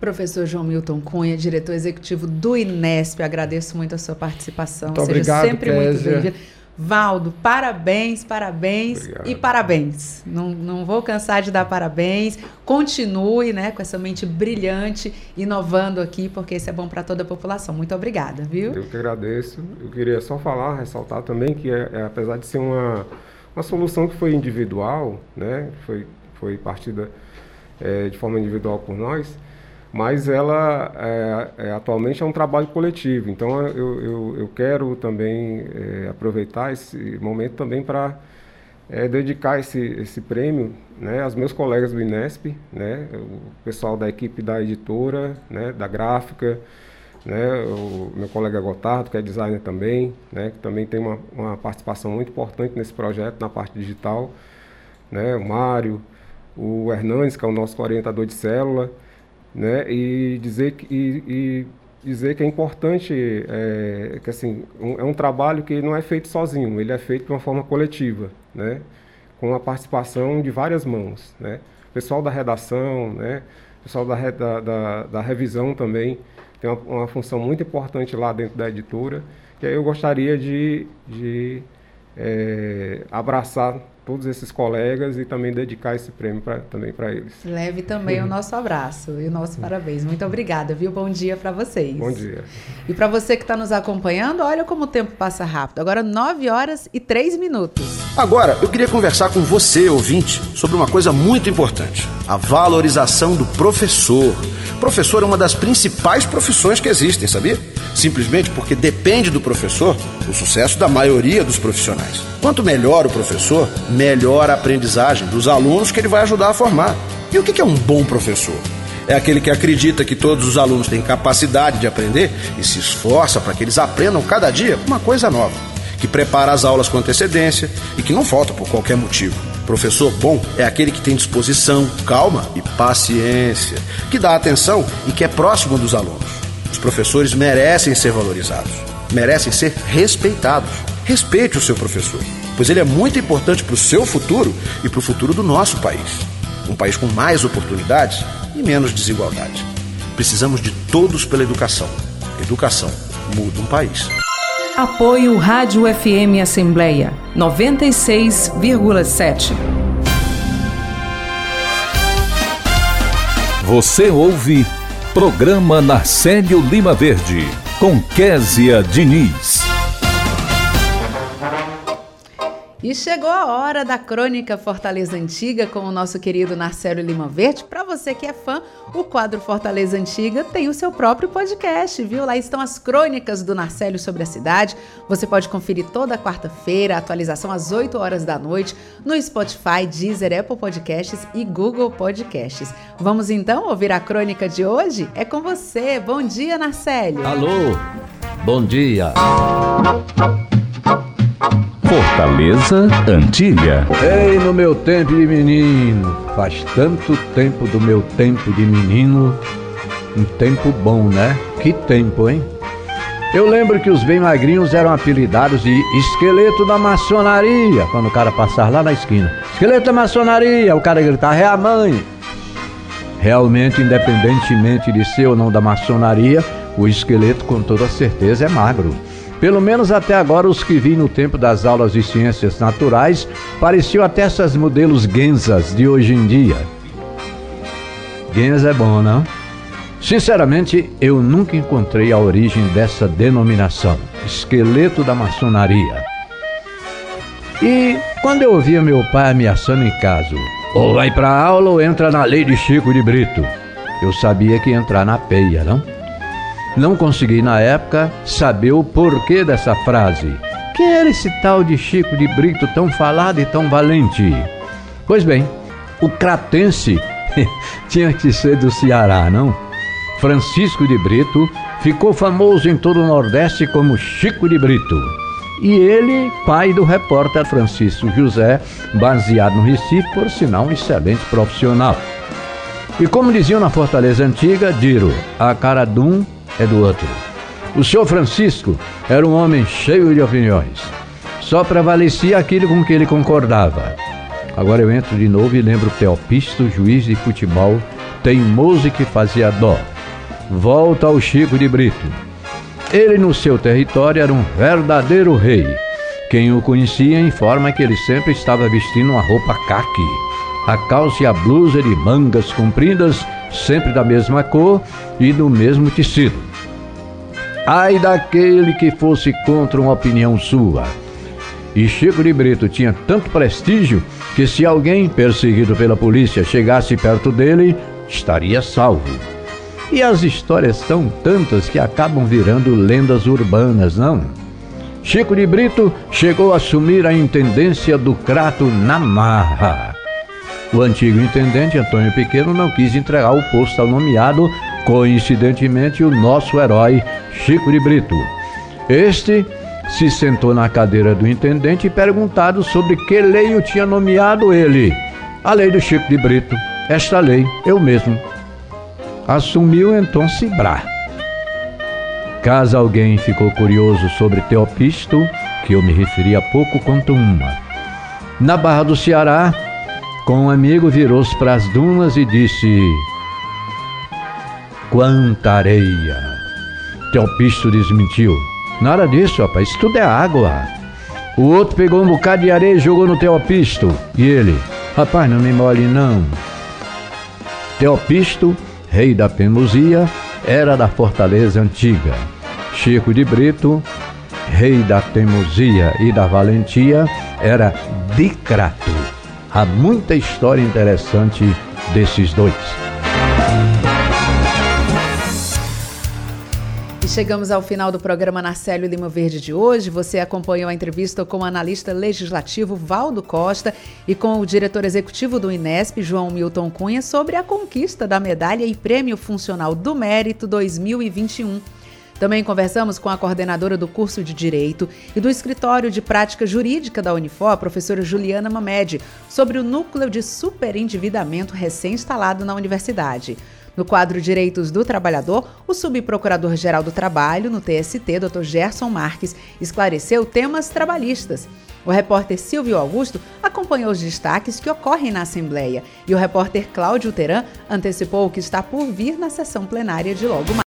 Professor João Milton Cunha, diretor executivo do Inesp, agradeço muito a sua participação. Muito Seja obrigado, sempre Kézia. muito bem-vindo. Valdo, parabéns, parabéns Obrigado. e parabéns. Não, não vou cansar de dar parabéns. Continue né, com essa mente brilhante, inovando aqui, porque isso é bom para toda a população. Muito obrigada, viu? Eu que agradeço. Eu queria só falar, ressaltar também que, é, é, apesar de ser uma, uma solução que foi individual, né, foi, foi partida é, de forma individual por nós, mas ela é, é, atualmente é um trabalho coletivo. Então eu, eu, eu quero também é, aproveitar esse momento também para é dedicar esse, esse prêmio né, aos meus colegas do Inesp, né, o pessoal da equipe da editora, né, da gráfica, né, o meu colega Gotardo, que é designer também, né, que também tem uma, uma participação muito importante nesse projeto na parte digital, né, o Mário, o Hernandes, que é o nosso orientador de célula, né, e dizer que, e, e dizer que é importante, é, que assim, um, é um trabalho que não é feito sozinho, ele é feito de uma forma coletiva, né? com a participação de várias mãos. Né? Pessoal da redação, né? pessoal da, da, da, da revisão também tem uma, uma, função muito importante lá dentro da editora, que eu gostaria de, de é, abraçar todos esses colegas e também dedicar esse prêmio pra, também para eles. Leve também o nosso abraço e o nosso parabéns. Muito obrigada, viu? Bom dia para vocês. Bom dia. E para você que está nos acompanhando, olha como o tempo passa rápido. Agora 9 horas e 3 minutos. Agora, eu queria conversar com você, ouvinte, sobre uma coisa muito importante: a valorização do professor. Professor é uma das principais profissões que existem, sabia? Simplesmente porque depende do professor o sucesso da maioria dos profissionais. Quanto melhor o professor, melhor aprendizagem dos alunos que ele vai ajudar a formar. E o que é um bom professor? É aquele que acredita que todos os alunos têm capacidade de aprender e se esforça para que eles aprendam cada dia uma coisa nova, que prepara as aulas com antecedência e que não falta por qualquer motivo. Professor bom é aquele que tem disposição, calma e paciência, que dá atenção e que é próximo dos alunos. Os professores merecem ser valorizados, merecem ser respeitados. Respeite o seu professor pois ele é muito importante para o seu futuro e para o futuro do nosso país. Um país com mais oportunidades e menos desigualdade. Precisamos de todos pela educação. Educação muda um país. Apoio Rádio FM Assembleia 96,7. Você ouve Programa Narcélio Lima Verde com Késia Diniz. E chegou a hora da crônica Fortaleza Antiga com o nosso querido Narcélio Lima Verde. Para você que é fã, o quadro Fortaleza Antiga tem o seu próprio podcast, viu? Lá estão as crônicas do Narcélio sobre a cidade. Você pode conferir toda quarta-feira, atualização às 8 horas da noite, no Spotify, Deezer, Apple Podcasts e Google Podcasts. Vamos então ouvir a crônica de hoje? É com você. Bom dia, Narcélio. Alô, bom dia. Fortaleza Antiga. Ei, no meu tempo de menino, faz tanto tempo do meu tempo de menino, um tempo bom, né? Que tempo, hein? Eu lembro que os bem magrinhos eram apelidados de esqueleto da maçonaria, quando o cara passava lá na esquina. Esqueleto da maçonaria, o cara gritava, é a mãe. Realmente, independentemente de ser ou não da maçonaria, o esqueleto com toda certeza é magro. Pelo menos até agora, os que vi no tempo das aulas de ciências naturais pareciam até essas modelos Genzas de hoje em dia. Genza é bom, não? Sinceramente, eu nunca encontrei a origem dessa denominação, esqueleto da maçonaria. E quando eu ouvia meu pai ameaçando em casa, ou vai pra aula ou entra na lei de Chico de Brito, eu sabia que ia entrar na peia, não? Não consegui na época saber o porquê dessa frase. Quem era esse tal de Chico de Brito tão falado e tão valente? Pois bem, o cratense tinha que ser do Ceará, não? Francisco de Brito ficou famoso em todo o Nordeste como Chico de Brito. E ele, pai do repórter Francisco José, baseado no Recife, por sinal um excelente profissional. E como diziam na Fortaleza Antiga, Diro, a cara de um é do outro. O senhor Francisco era um homem cheio de opiniões. Só prevalecia aquilo com que ele concordava. Agora eu entro de novo e lembro Teopisto, juiz de futebol, teimoso que fazia dó. Volta ao Chico de Brito. Ele no seu território era um verdadeiro rei. Quem o conhecia informa que ele sempre estava vestindo uma roupa caque. A calça e a blusa de mangas compridas, sempre da mesma cor e do mesmo tecido. Ai daquele que fosse contra uma opinião sua. E Chico de Brito tinha tanto prestígio que se alguém perseguido pela polícia chegasse perto dele, estaria salvo. E as histórias são tantas que acabam virando lendas urbanas, não? Chico de Brito chegou a assumir a intendência do Crato na marra. O antigo intendente Antônio Pequeno não quis entregar o posto ao nomeado, coincidentemente, o nosso herói Chico de Brito. Este se sentou na cadeira do intendente e perguntado sobre que lei o tinha nomeado ele. A lei do Chico de Brito. Esta lei, eu mesmo. Assumiu então Cibrar. Caso alguém ficou curioso sobre Teopisto, que eu me referi há pouco, conto uma. Na Barra do Ceará, com um amigo virou-se para as dunas e disse: Quanta areia! Teopisto desmentiu. Nada disso, rapaz, isso tudo é água. O outro pegou um bocado de areia e jogou no Teopisto. E ele: Rapaz, não me mole não. Teopisto, rei da Pemusia, era da fortaleza antiga. Chico de Brito, rei da teimosia e da valentia, era de Crato. Há muita história interessante desses dois. Chegamos ao final do programa Narcélio Lima Verde de hoje. Você acompanhou a entrevista com o analista legislativo Valdo Costa e com o diretor executivo do Inesp, João Milton Cunha, sobre a conquista da medalha e prêmio funcional do Mérito 2021. Também conversamos com a coordenadora do curso de Direito e do Escritório de Prática Jurídica da Unifor, professora Juliana Mamed, sobre o núcleo de superendividamento recém-instalado na universidade. No quadro Direitos do Trabalhador, o subprocurador-geral do Trabalho, no TST, Dr. Gerson Marques, esclareceu temas trabalhistas. O repórter Silvio Augusto acompanhou os destaques que ocorrem na Assembleia e o repórter Cláudio Teran antecipou o que está por vir na sessão plenária de logo mais.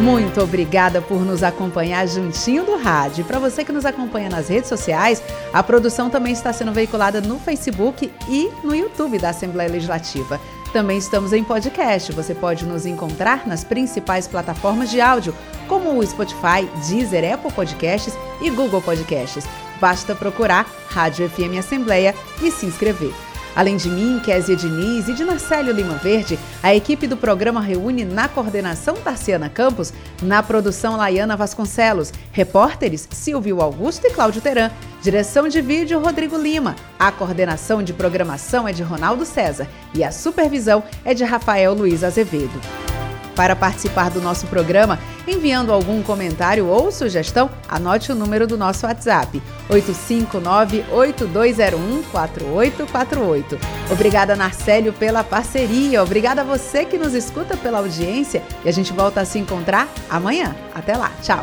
Muito obrigada por nos acompanhar juntinho do rádio. Para você que nos acompanha nas redes sociais, a produção também está sendo veiculada no Facebook e no YouTube da Assembleia Legislativa. Também estamos em podcast. Você pode nos encontrar nas principais plataformas de áudio, como o Spotify, Deezer, Apple Podcasts e Google Podcasts. Basta procurar Rádio FM Assembleia e se inscrever. Além de mim, Kézia Diniz e de Narcélio Lima Verde, a equipe do programa reúne na coordenação Tarciana Campos, na produção Laiana Vasconcelos, repórteres Silvio Augusto e Cláudio Teran, direção de vídeo Rodrigo Lima, a coordenação de programação é de Ronaldo César e a supervisão é de Rafael Luiz Azevedo. Para participar do nosso programa, enviando algum comentário ou sugestão, anote o número do nosso WhatsApp: 859-8201-4848. Obrigada, Narcélio, pela parceria. Obrigada a você que nos escuta pela audiência. E a gente volta a se encontrar amanhã. Até lá. Tchau.